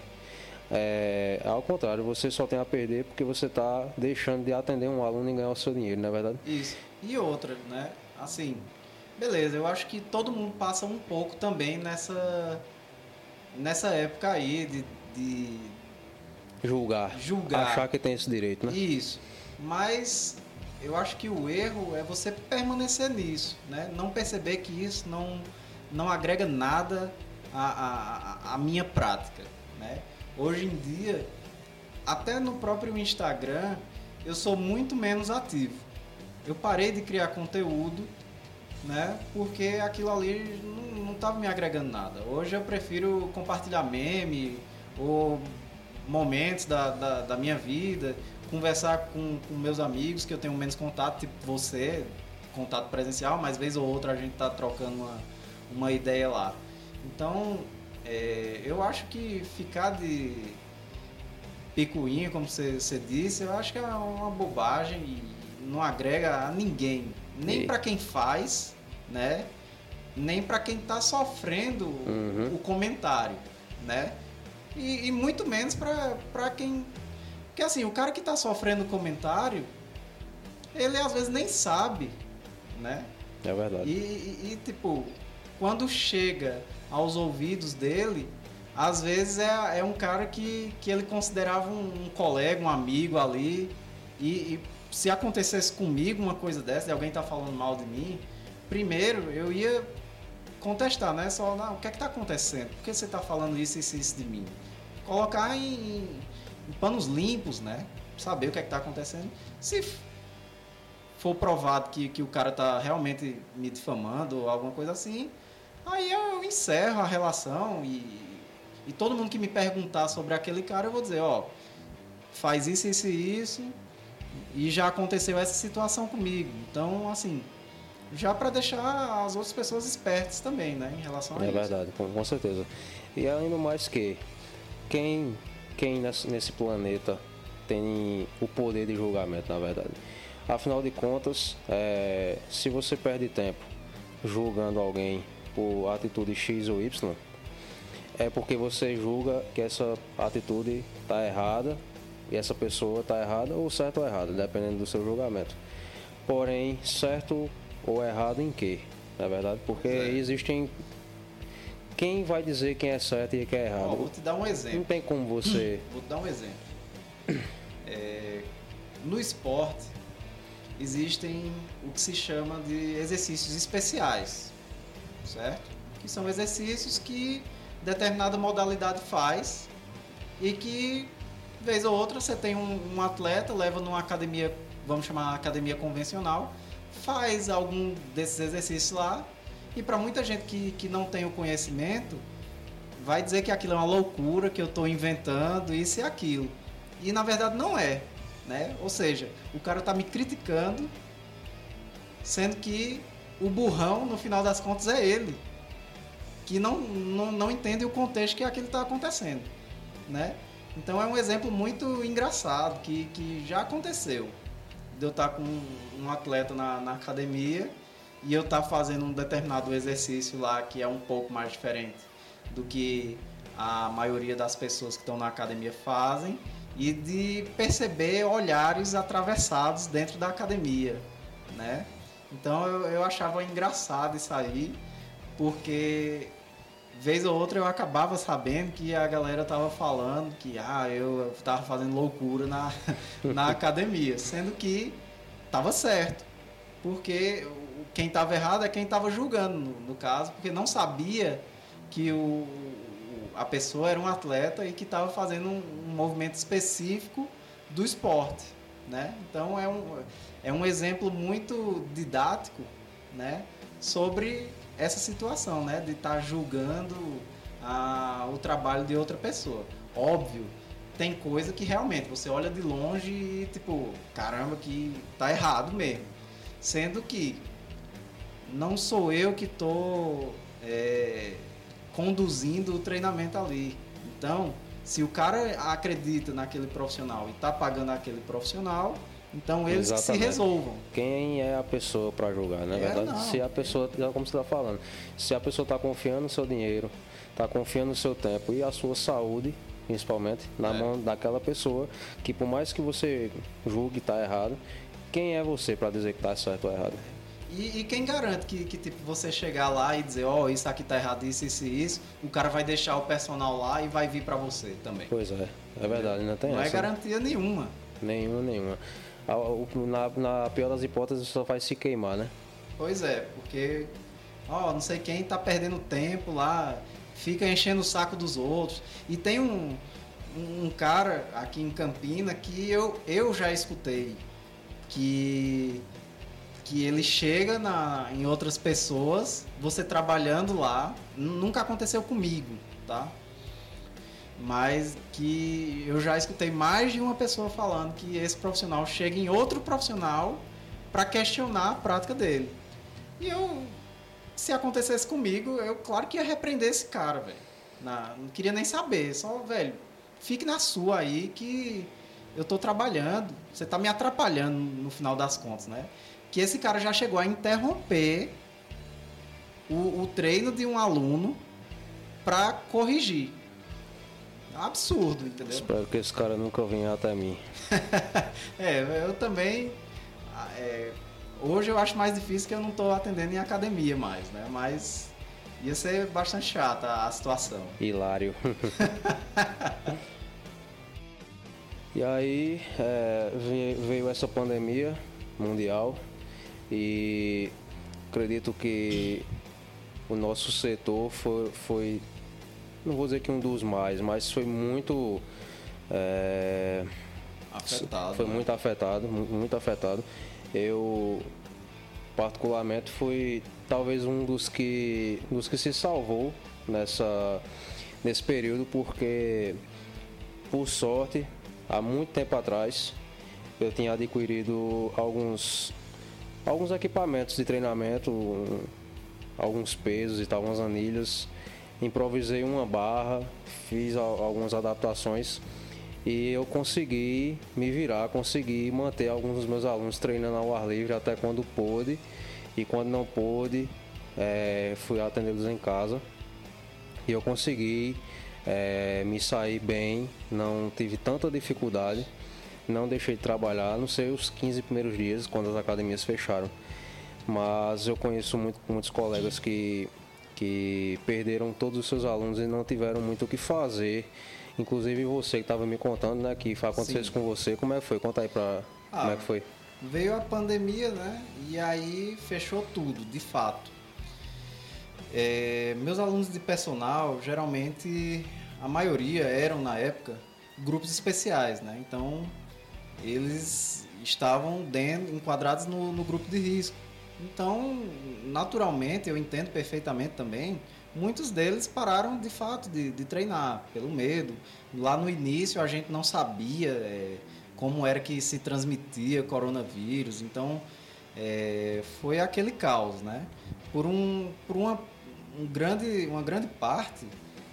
É, ao contrário, você só tem a perder porque você está deixando de atender um aluno e ganhar o seu dinheiro, não é verdade? Isso. E outra, né? Assim, beleza, eu acho que todo mundo passa um pouco também nessa, nessa época aí de, de julgar, julgar, achar que tem esse direito, né? Isso. Mas eu acho que o erro é você permanecer nisso, né? Não perceber que isso não, não agrega nada à, à, à minha prática, né? Hoje em dia, até no próprio Instagram, eu sou muito menos ativo. Eu parei de criar conteúdo, né? Porque aquilo ali não estava me agregando nada. Hoje eu prefiro compartilhar meme ou momentos da, da, da minha vida, conversar com, com, meus amigos que eu tenho menos contato, tipo você, contato presencial, mas vez ou outra a gente tá trocando uma, uma ideia lá. Então, é, eu acho que ficar de picuinha, como você, disse, eu acho que é uma bobagem e não agrega a ninguém. Nem para quem faz, né? Nem para quem está sofrendo uhum. o comentário, né? E, e muito menos para quem. Porque assim, o cara que está sofrendo comentário, ele às vezes nem sabe, né? É verdade. E, e, e, tipo, quando chega aos ouvidos dele, às vezes é, é um cara que, que ele considerava um, um colega, um amigo ali. E, e, se acontecesse comigo uma coisa dessa, de alguém tá falando mal de mim, primeiro eu ia contestar, né? Só, não, o que é que tá acontecendo? Por que você tá falando isso, isso, isso de mim? Colocar em, em panos limpos, né? Saber o que é que tá acontecendo. Se for provado que, que o cara tá realmente me difamando ou alguma coisa assim, aí eu encerro a relação e, e todo mundo que me perguntar sobre aquele cara, eu vou dizer, ó, faz isso, isso e isso, e já aconteceu essa situação comigo. Então, assim, já para deixar as outras pessoas espertas também, né, em relação a é isso. É verdade, com, certeza. E ainda mais que quem, quem nesse, nesse planeta tem o poder de julgamento, na verdade. Afinal de contas, é, se você perde tempo julgando alguém por atitude X ou Y, é porque você julga que essa atitude está errada e essa pessoa está errada ou certo ou errado, dependendo do seu julgamento. Porém, certo ou errado em quê? Na verdade, porque é. existem. Quem vai dizer quem é certo e quem é errado? vou te dar um exemplo. Não tem como você. <clears throat> Vou te dar um exemplo. É, no esporte, existem o que se chama de exercícios especiais, certo? Que são exercícios que determinada modalidade faz e que vez ou outra você tem um, um atleta, leva numa academia, vamos chamar academia convencional, faz algum desses exercícios lá e para muita gente que, que não tem o conhecimento, vai dizer que aquilo é uma loucura, que eu estou inventando isso e aquilo. E na verdade não é. Né? Ou seja, o cara está me criticando, sendo que o burrão, no final das contas, é ele. Que não, não, não entende o contexto que aquilo está acontecendo. Né? Então é um exemplo muito engraçado que, que já aconteceu. De eu estar tá com um atleta na, na academia e eu estar tá fazendo um determinado exercício lá que é um pouco mais diferente do que a maioria das pessoas que estão na academia fazem e de perceber olhares atravessados dentro da academia, né? Então eu, eu achava engraçado isso aí, porque vez ou outra eu acabava sabendo que a galera tava falando que ah, eu tava fazendo loucura na, <laughs> na academia, sendo que tava certo. Porque quem tava errado é quem tava julgando, no, no caso, porque não sabia que o, a pessoa era um atleta e que estava fazendo um, um, movimento específico do esporte, né? Então é um, é um exemplo muito didático, né? Sobre essa situação, né? De estar tá julgando a, o trabalho de outra pessoa. Óbvio, tem coisa que realmente você olha de longe e tipo, caramba, que tá errado mesmo. Sendo que não sou eu que tô é, conduzindo o treinamento ali. Então, se o cara acredita naquele profissional e está pagando aquele profissional, então eles que se resolvam. Quem é a pessoa para julgar, né? É, verdade? Não, se a pessoa, como você está falando, se a pessoa está confiando no seu dinheiro, está confiando no seu tempo e a sua saúde, principalmente, na é. mão daquela pessoa, que por mais que você julgue está errado, quem é você para dizer que está certo ou errado? E, e, quem garante que, que tipo, você chegar lá e dizer, ó, oh, isso aqui tá errado, isso, isso e isso, o cara vai deixar o personal lá e vai vir para você também. Pois é, é verdade, não tem Não é essa, é garantia nenhuma. Nenhuma, nenhuma. Na, na pior das hipóteses, só faz se queimar, né? Pois é, porque, ó, não sei quem tá perdendo tempo lá, fica enchendo o saco dos outros. E tem um, um cara aqui em Campina que eu, eu já escutei que que ele chega na, em outras pessoas, você trabalhando lá, nunca aconteceu comigo, tá? Mas que eu já escutei mais de uma pessoa falando que esse profissional chega em outro profissional para questionar a prática dele. E eu, se acontecesse comigo, eu claro que ia repreender esse cara, velho. Não queria nem saber, só, velho, fique na sua aí que eu tô trabalhando, você tá me atrapalhando no final das contas, né? que esse cara já chegou a interromper o, o treino de um aluno para corrigir. Absurdo, entendeu? Espero que esse cara nunca venha até mim. <laughs> é, eu também. É, hoje eu acho mais difícil que eu não estou atendendo em academia mais, né? Mas ia ser bastante chata a situação. Hilário. <laughs> e aí é, veio essa pandemia mundial e acredito que o nosso setor foi, foi não vou dizer que um dos mais, mas foi muito é, afetado. Foi né? muito afetado, muito afetado. Eu particularmente fui talvez um dos que dos que se salvou nessa nesse período porque por sorte há muito tempo atrás eu tinha adquirido alguns alguns equipamentos de treinamento, alguns pesos e tal, algumas anilhas. Improvisei uma barra, fiz algumas adaptações e eu consegui me virar, consegui manter alguns dos meus alunos treinando ao ar livre até quando pôde e quando não pôde, é, fui atendê-los em casa e eu consegui é, me sair bem, não tive tanta dificuldade não deixei de trabalhar, não sei os 15 primeiros dias, quando as academias fecharam. Mas eu conheço muito, muitos colegas que, que perderam todos os seus alunos e não tiveram muito o que fazer. Inclusive você que estava me contando, né, que aconteceu isso com você. Como é que foi? Conta aí pra. Ah, como é que foi? Veio a pandemia, né? E aí fechou tudo, de fato. É, meus alunos de personal, geralmente, a maioria eram na época grupos especiais, né? Então, eles estavam dentro, enquadrados no, no grupo de risco. Então, naturalmente, eu entendo perfeitamente também, muitos deles pararam de fato de, de treinar, pelo medo. Lá no início a gente não sabia é, como era que se transmitia coronavírus, então é, foi aquele caos, né? Por, um, por uma, um grande, uma grande parte,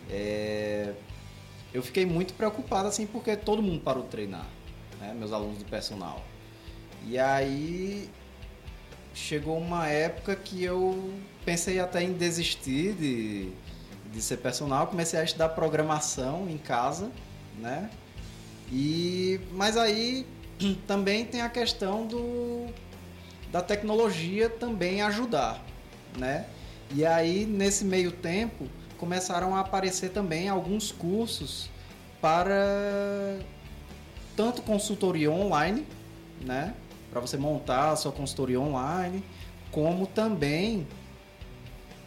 é, eu fiquei muito preocupado assim porque todo mundo parou de treinar, né? meus alunos do personal. E aí chegou uma época que eu pensei até em desistir de, de ser personal, comecei a estudar programação em casa, né? E mas aí <clears throat> também tem a questão do da tecnologia também ajudar, né? E aí nesse meio tempo começaram a aparecer também alguns cursos para tanto consultoria online, né? Para você montar a sua consultoria online, como também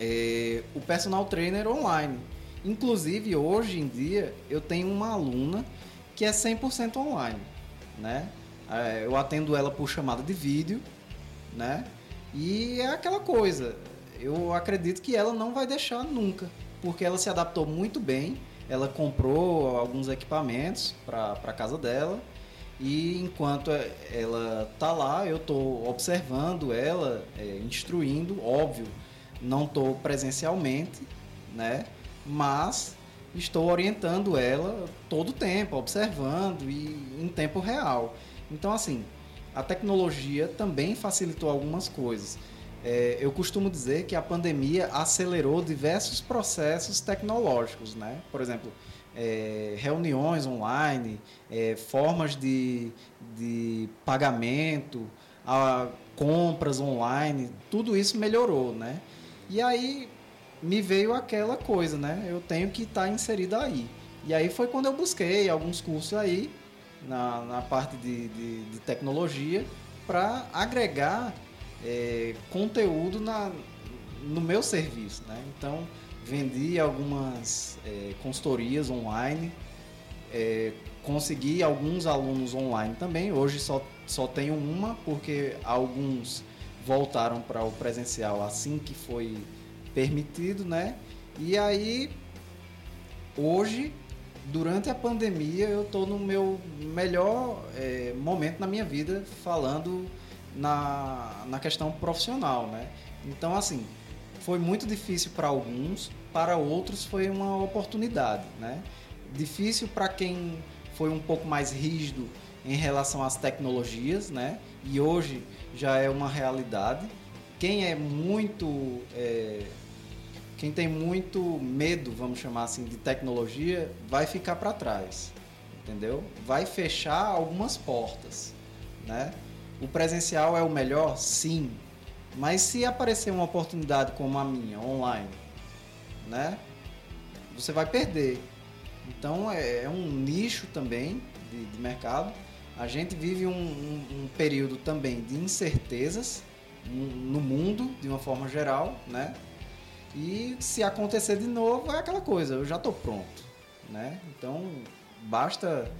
é, o personal trainer online. Inclusive, hoje em dia, eu tenho uma aluna que é 100% online, né? É, eu atendo ela por chamada de vídeo, né? E é aquela coisa, eu acredito que ela não vai deixar nunca, porque ela se adaptou muito bem, ela comprou alguns equipamentos para a casa dela, e enquanto ela tá lá, eu estou observando ela, é, instruindo, óbvio, não estou presencialmente, né? Mas estou orientando ela todo o tempo, observando e em tempo real. Então, assim, a tecnologia também facilitou algumas coisas. É, eu costumo dizer que a pandemia acelerou diversos processos tecnológicos, né? Por exemplo, é, reuniões online, é, formas de, de pagamento, a, compras online, tudo isso melhorou, né? E aí me veio aquela coisa, né? Eu tenho que estar tá inserido aí. E aí foi quando eu busquei alguns cursos aí na, na parte de, de, de tecnologia para agregar é, conteúdo na, no meu serviço, né? Então vendi algumas é, consultorias online, é, consegui alguns alunos online também. Hoje só, só tenho uma, porque alguns voltaram para o presencial assim que foi permitido, né? E aí, hoje, durante a pandemia, eu estou no meu melhor é, momento na minha vida falando na, na questão profissional, né? Então, assim, foi muito difícil para alguns, para outros foi uma oportunidade, né? Difícil para quem foi um pouco mais rígido em relação às tecnologias, né? E hoje já é uma realidade. Quem é muito, é, quem tem muito medo, vamos chamar assim, de tecnologia, vai ficar para trás, entendeu? Vai fechar algumas portas, né? O presencial é o melhor, sim, mas se aparecer uma oportunidade como a minha, online, né? Você vai perder. Então é, é um nicho também de, de, mercado. A gente vive um, um, um período também de incertezas no mundo, de uma forma geral, né? E se acontecer de novo, é aquela coisa, eu já estou pronto, né? Então basta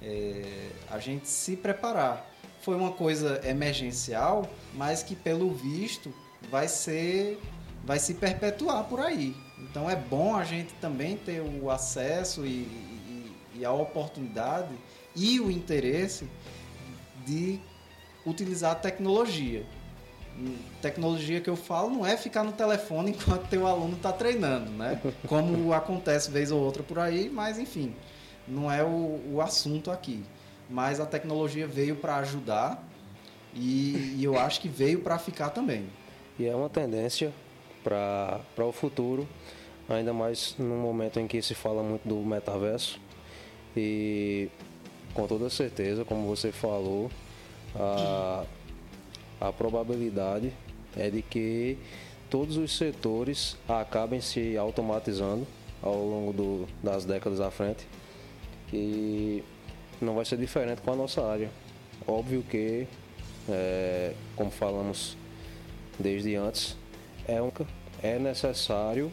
é, a gente se preparar foi uma coisa emergencial, mas que pelo visto vai ser vai se perpetuar por aí. Então é bom a gente também ter o acesso e, e, e a oportunidade e o interesse de utilizar a tecnologia. Tecnologia que eu falo não é ficar no telefone <laughs> enquanto teu aluno está treinando, né? Como <laughs> acontece vez ou outra por aí, mas enfim, não é o, o assunto aqui mas a tecnologia veio para ajudar e, e, eu acho que veio para ficar também. E é uma tendência para o futuro, ainda mais no momento em que se fala muito do metaverso. E com toda certeza, como você falou, a, a probabilidade é de que todos os setores acabem se automatizando ao longo do, das décadas à frente. E não vai ser diferente com a nossa área. Óbvio que, é, como falamos desde antes, é, um, é necessário,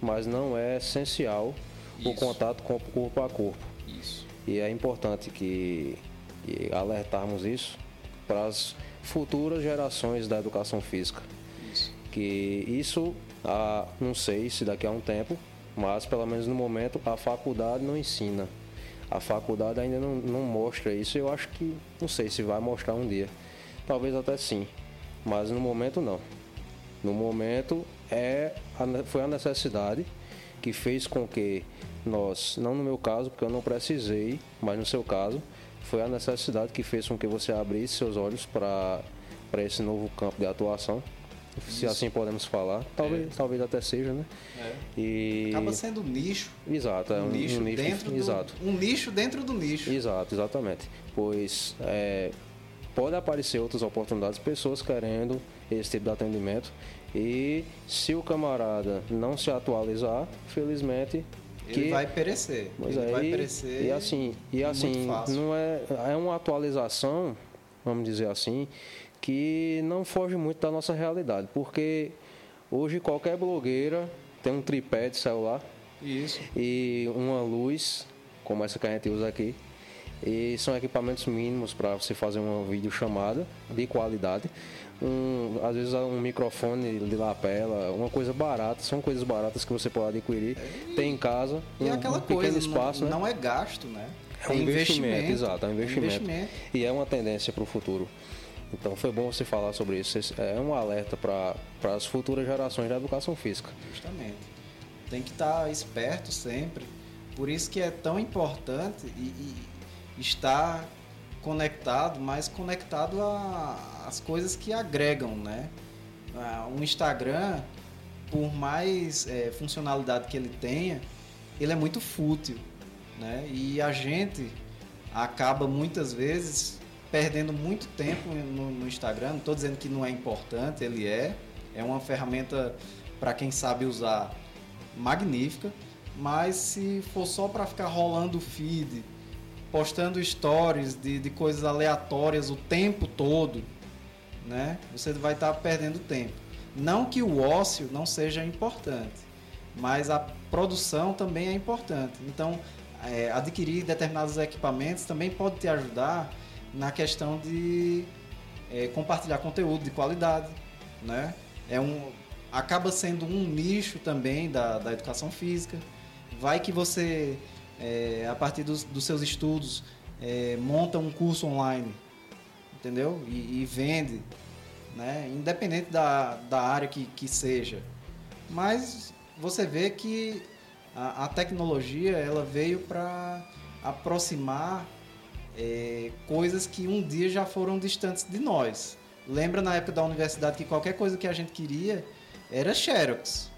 mas não é essencial o Isso. contato com corpo a corpo. Isso. E é importante que, que alertarmos isso para as futuras gerações da educação física. Isso. Que isso, ah, não sei se daqui a um tempo, mas pelo menos no momento a faculdade não ensina. A faculdade ainda não, não mostra isso. Eu acho que, não sei se vai mostrar um dia. Talvez até sim, mas no momento não. No momento é a foi a necessidade que fez com que nós, não no meu caso, porque eu não precisei, mas no seu caso, foi a necessidade que fez com que você abrisse seus olhos para esse novo campo de atuação, se assim podemos falar. Talvez, talvez até seja, né? É. E Acaba sendo nicho. exato, é Um, um, nicho um nicho dentro do, exato. um nicho dentro do nicho. Exato, exatamente. Pois é, pode aparecer outras oportunidades, pessoas querendo esse tipo de atendimento. E se o camarada não se atualizar, felizmente Ele que vai perecer. Mas ele aí, vai perecer. e assim, e assim não é é uma atualização, vamos dizer assim, que não foge muito da nossa realidade, porque hoje qualquer blogueira tem um tripé de celular Isso. e uma luz, como essa que a gente usa aqui. E são equipamentos mínimos para você fazer uma videochamada de qualidade. Um, às vezes um microfone de lapela, uma coisa barata, são coisas baratas que você pode adquirir. Tem em casa, E um, aquela um pequeno coisa, espaço, não, né? não é gasto, né? É um investimento, exato, é um investimento. E é uma tendência para o futuro. Então foi bom você falar sobre isso. Esse É um alerta para as futuras gerações da educação física. Justamente. Tem que estar esperto sempre. Por isso que é tão importante e, e estar conectado, mas conectado às coisas que agregam, né? Ah, Um Instagram, por mais eh, funcionalidade que ele tenha, ele é muito fútil, né? E a gente acaba muitas vezes perdendo muito tempo no, no Instagram. Não estou dizendo que não é importante, ele é. É uma ferramenta para quem sabe usar magnífica, mas se for só para ficar rolando o feed, postando stories de, de coisas aleatórias o tempo todo, né? Você vai estar perdendo tempo. Não que o ócio não seja importante, mas a produção também é importante. Então, é, adquirir determinados equipamentos também pode te ajudar na questão de é, compartilhar conteúdo de qualidade, né? É um, acaba sendo um nicho também da, da educação física. Vai que você, é, a partir dos, dos seus estudos, é, monta um curso online, entendeu? E, e vende, né? Independente da, da área que, que seja. Mas você vê que a, a tecnologia ela veio para aproximar é, coisas que um dia já foram distantes de nós. Lembra na época da universidade que qualquer coisa que a gente queria era Xerox.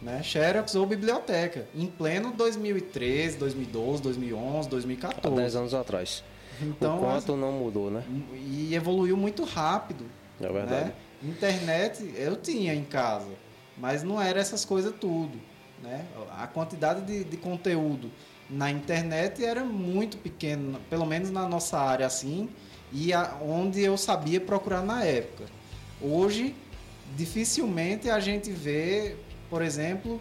Né? Xerox ou biblioteca. Em pleno 2013, 2012, 2011, Há 2014. 10 anos atrás. Então, o quanto não mudou, né? e evoluiu muito rápido. É verdade. Né? Internet eu tinha em casa, mas não era essas coisas tudo. Né? A quantidade de, de conteúdo na internet era muito pequena, pelo menos na nossa área assim, e a, onde eu sabia procurar na época. Hoje, dificilmente a gente vê, por exemplo,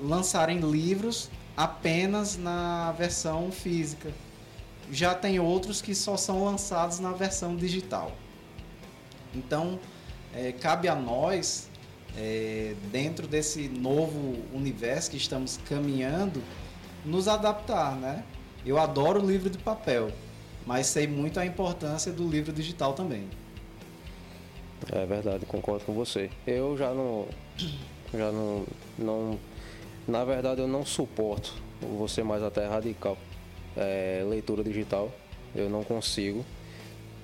lançarem livros apenas na versão física. Já tem outros que só são lançados na versão digital. Então, é, cabe a nós, é, dentro desse novo universo que estamos caminhando, nos adaptar, né? Eu adoro o livro de papel, mas sei muito a importância do livro digital também. É verdade, concordo com você. Eu já não. Já não. não na verdade, eu não suporto, vou ser mais até radical, é, leitura digital. Eu não consigo.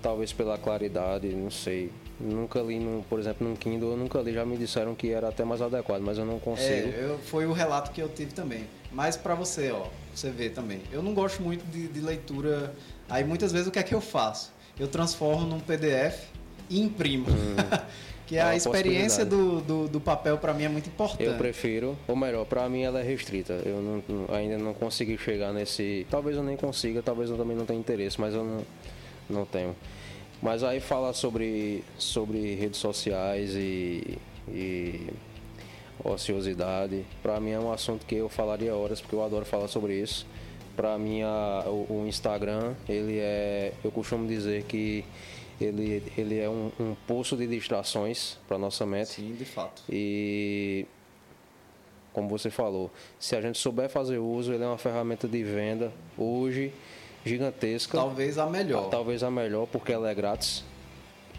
Talvez pela claridade, não sei. Nunca li, num, por exemplo, num Kindle, eu nunca li. Já me disseram que era até mais adequado, mas eu não consigo. É, eu, foi o relato que eu tive também. Mas para você, ó, você vê também. Eu não gosto muito de, de leitura. Aí muitas vezes o que é que eu faço? Eu transformo num PDF e imprimo. <laughs> que É a uma experiência do, do, do papel para mim é muito importante. Eu prefiro, ou melhor, pra mim ela é restrita. Eu não- não- ainda não consegui chegar nesse. Talvez eu nem consiga, talvez eu também não tenha interesse, mas eu não, não tenho. Mas aí fala sobre, sobre redes sociais e, e ociosidade. Para mim é um assunto que eu falaria horas, porque eu adoro falar sobre isso. Para mim, a, o, o, Instagram, ele é, eu costumo dizer que ele, ele é um, um poço de distrações para nossa mente. Sim, de fato. E como você falou, se a gente souber fazer uso, ele é uma ferramenta de venda hoje gigantesca. Talvez a melhor. Talvez a melhor, porque ela é grátis.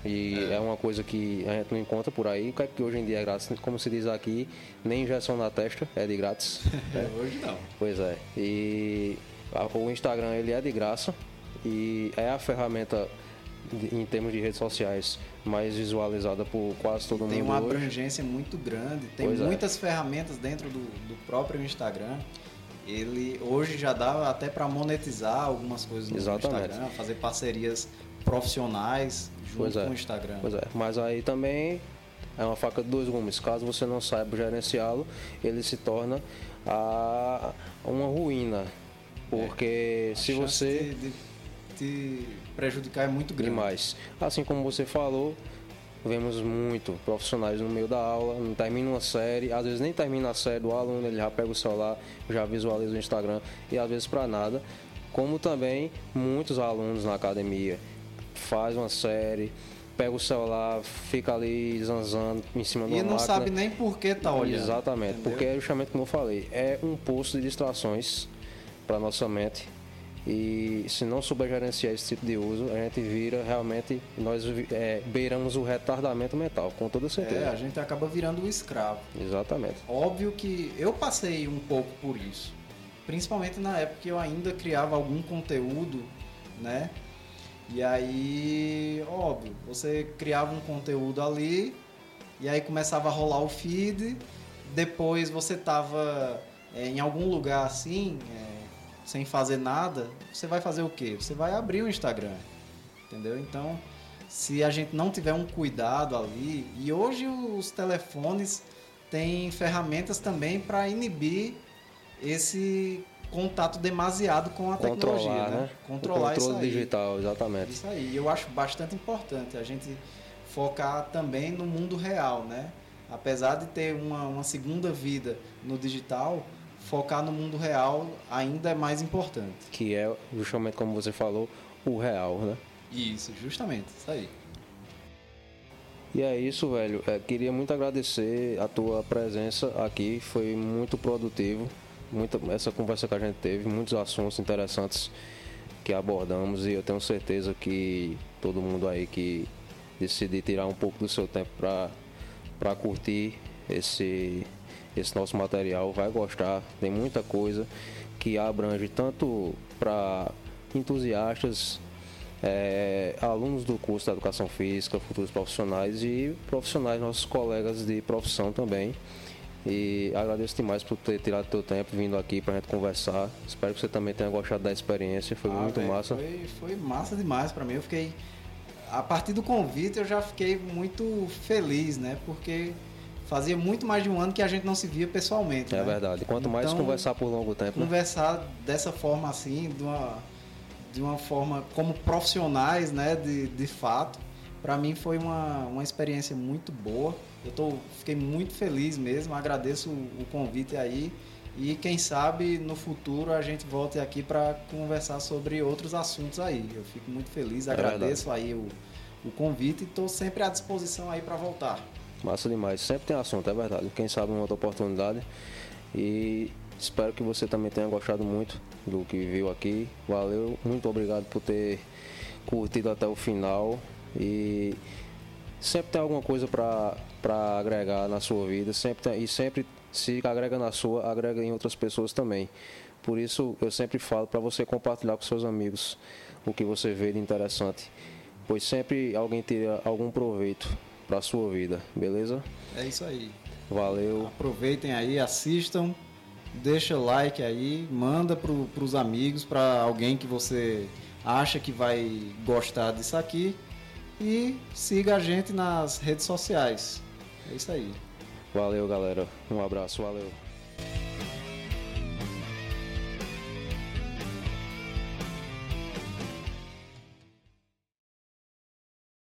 E é. é. uma coisa que a gente não encontra por aí, é que hoje em dia é grátis, como se diz aqui, nem injeção na testa é de grátis. <laughs> é. Hoje não. Pois é. E o Instagram ele é de graça e é a ferramenta em termos de redes sociais mais visualizada por quase todo tem mundo. Tem uma hoje. abrangência muito grande, tem pois é. muitas é. ferramentas dentro do, do próprio Instagram ele hoje já dá até para monetizar algumas coisas no Exatamente. Instagram, fazer parcerias profissionais junto é. com o Instagram. Pois é, mas aí também é uma faca de dois gumes. Caso você não saiba gerenciá-lo, ele se torna a, uma ruína. Porque é, se você. De, de, de prejudicar é muito grande. Demais. Assim como você falou, vemos muito profissionais no meio da aula, não termina uma série, às vezes nem termina a série do aluno, ele já pega o celular, já visualiza o Instagram e às vezes para nada. Como também muitos alunos na academia faz uma série, pega o celular, fica ali zanzando em cima uma E não máquina. sabe nem por que tá olhando. Exatamente, entendeu? porque é justamente como eu falei, é um posto de distrações para nossa mente. E se não souber gerenciar esse tipo de uso, a gente vira realmente, nós é, beiramos o retardamento mental, com toda certeza. É, a gente acaba virando o escravo. Exatamente. Óbvio que eu passei um pouco por isso. Principalmente na época que eu ainda criava algum conteúdo, né? E aí, óbvio, você criava um conteúdo ali, e aí começava a rolar o feed, depois você tava é, em algum lugar assim, é, sem fazer nada, você vai fazer o quê? Você vai abrir o Instagram, entendeu? Então, se a gente não tiver um cuidado ali, e hoje os telefones têm ferramentas também para inibir esse contato demasiado com a tecnologia, Controlar, né? né? Controlar o controle digital, exatamente. Isso aí. Eu acho bastante importante a gente focar também no mundo real, né? Apesar de ter uma, uma segunda vida no digital, focar no mundo real ainda é mais importante. Que é justamente como você falou, o real, né? Isso, justamente, isso aí. E é isso, velho. É, queria muito agradecer a tua presença aqui, foi muito produtivo muita, essa conversa que a gente teve, muitos assuntos interessantes que abordamos e eu tenho certeza que todo mundo aí que decidir tirar um pouco do seu tempo para curtir esse, esse nosso material vai gostar. Tem muita coisa que abrange tanto para entusiastas, é, alunos do curso de Educação Física, futuros profissionais e profissionais, nossos colegas de profissão também. E agradeço demais por ter tirado teu tempo vindo aqui pra gente conversar. Espero que você também tenha gostado da experiência. Foi ah, muito massa. Foi, foi massa demais para mim. Eu fiquei. A partir do convite eu já fiquei muito feliz, né? Porque fazia muito mais de um ano que a gente não se via pessoalmente. É né? verdade. Quanto então, mais conversar por longo tempo. Né? Conversar né? dessa forma assim, de uma, de uma forma como profissionais, né? De, de fato para mim foi uma, uma experiência muito boa. Eu tô, fiquei muito feliz mesmo, agradeço o, o convite aí. E quem sabe no futuro a gente volte aqui para conversar sobre outros assuntos aí. Eu fico muito feliz, é agradeço aí o, o convite e estou sempre à disposição aí para voltar. Massa demais, sempre tem assunto, é verdade. Quem sabe uma outra oportunidade. E espero que você também tenha gostado muito do que viu aqui. Valeu, muito obrigado por ter curtido até o final. E sempre tem alguma coisa para agregar na sua vida, sempre e sempre se agrega na sua, agrega em outras pessoas também. Por isso eu sempre falo para você compartilhar com seus amigos o que você vê de interessante, pois sempre alguém tira algum proveito para a sua vida, beleza? É isso aí. Valeu. Aproveitem aí, assistam, deixa like aí, manda para os amigos, para alguém que você acha que vai gostar disso aqui e siga a gente nas redes sociais. É isso aí. Valeu, galera. Um abraço, valeu.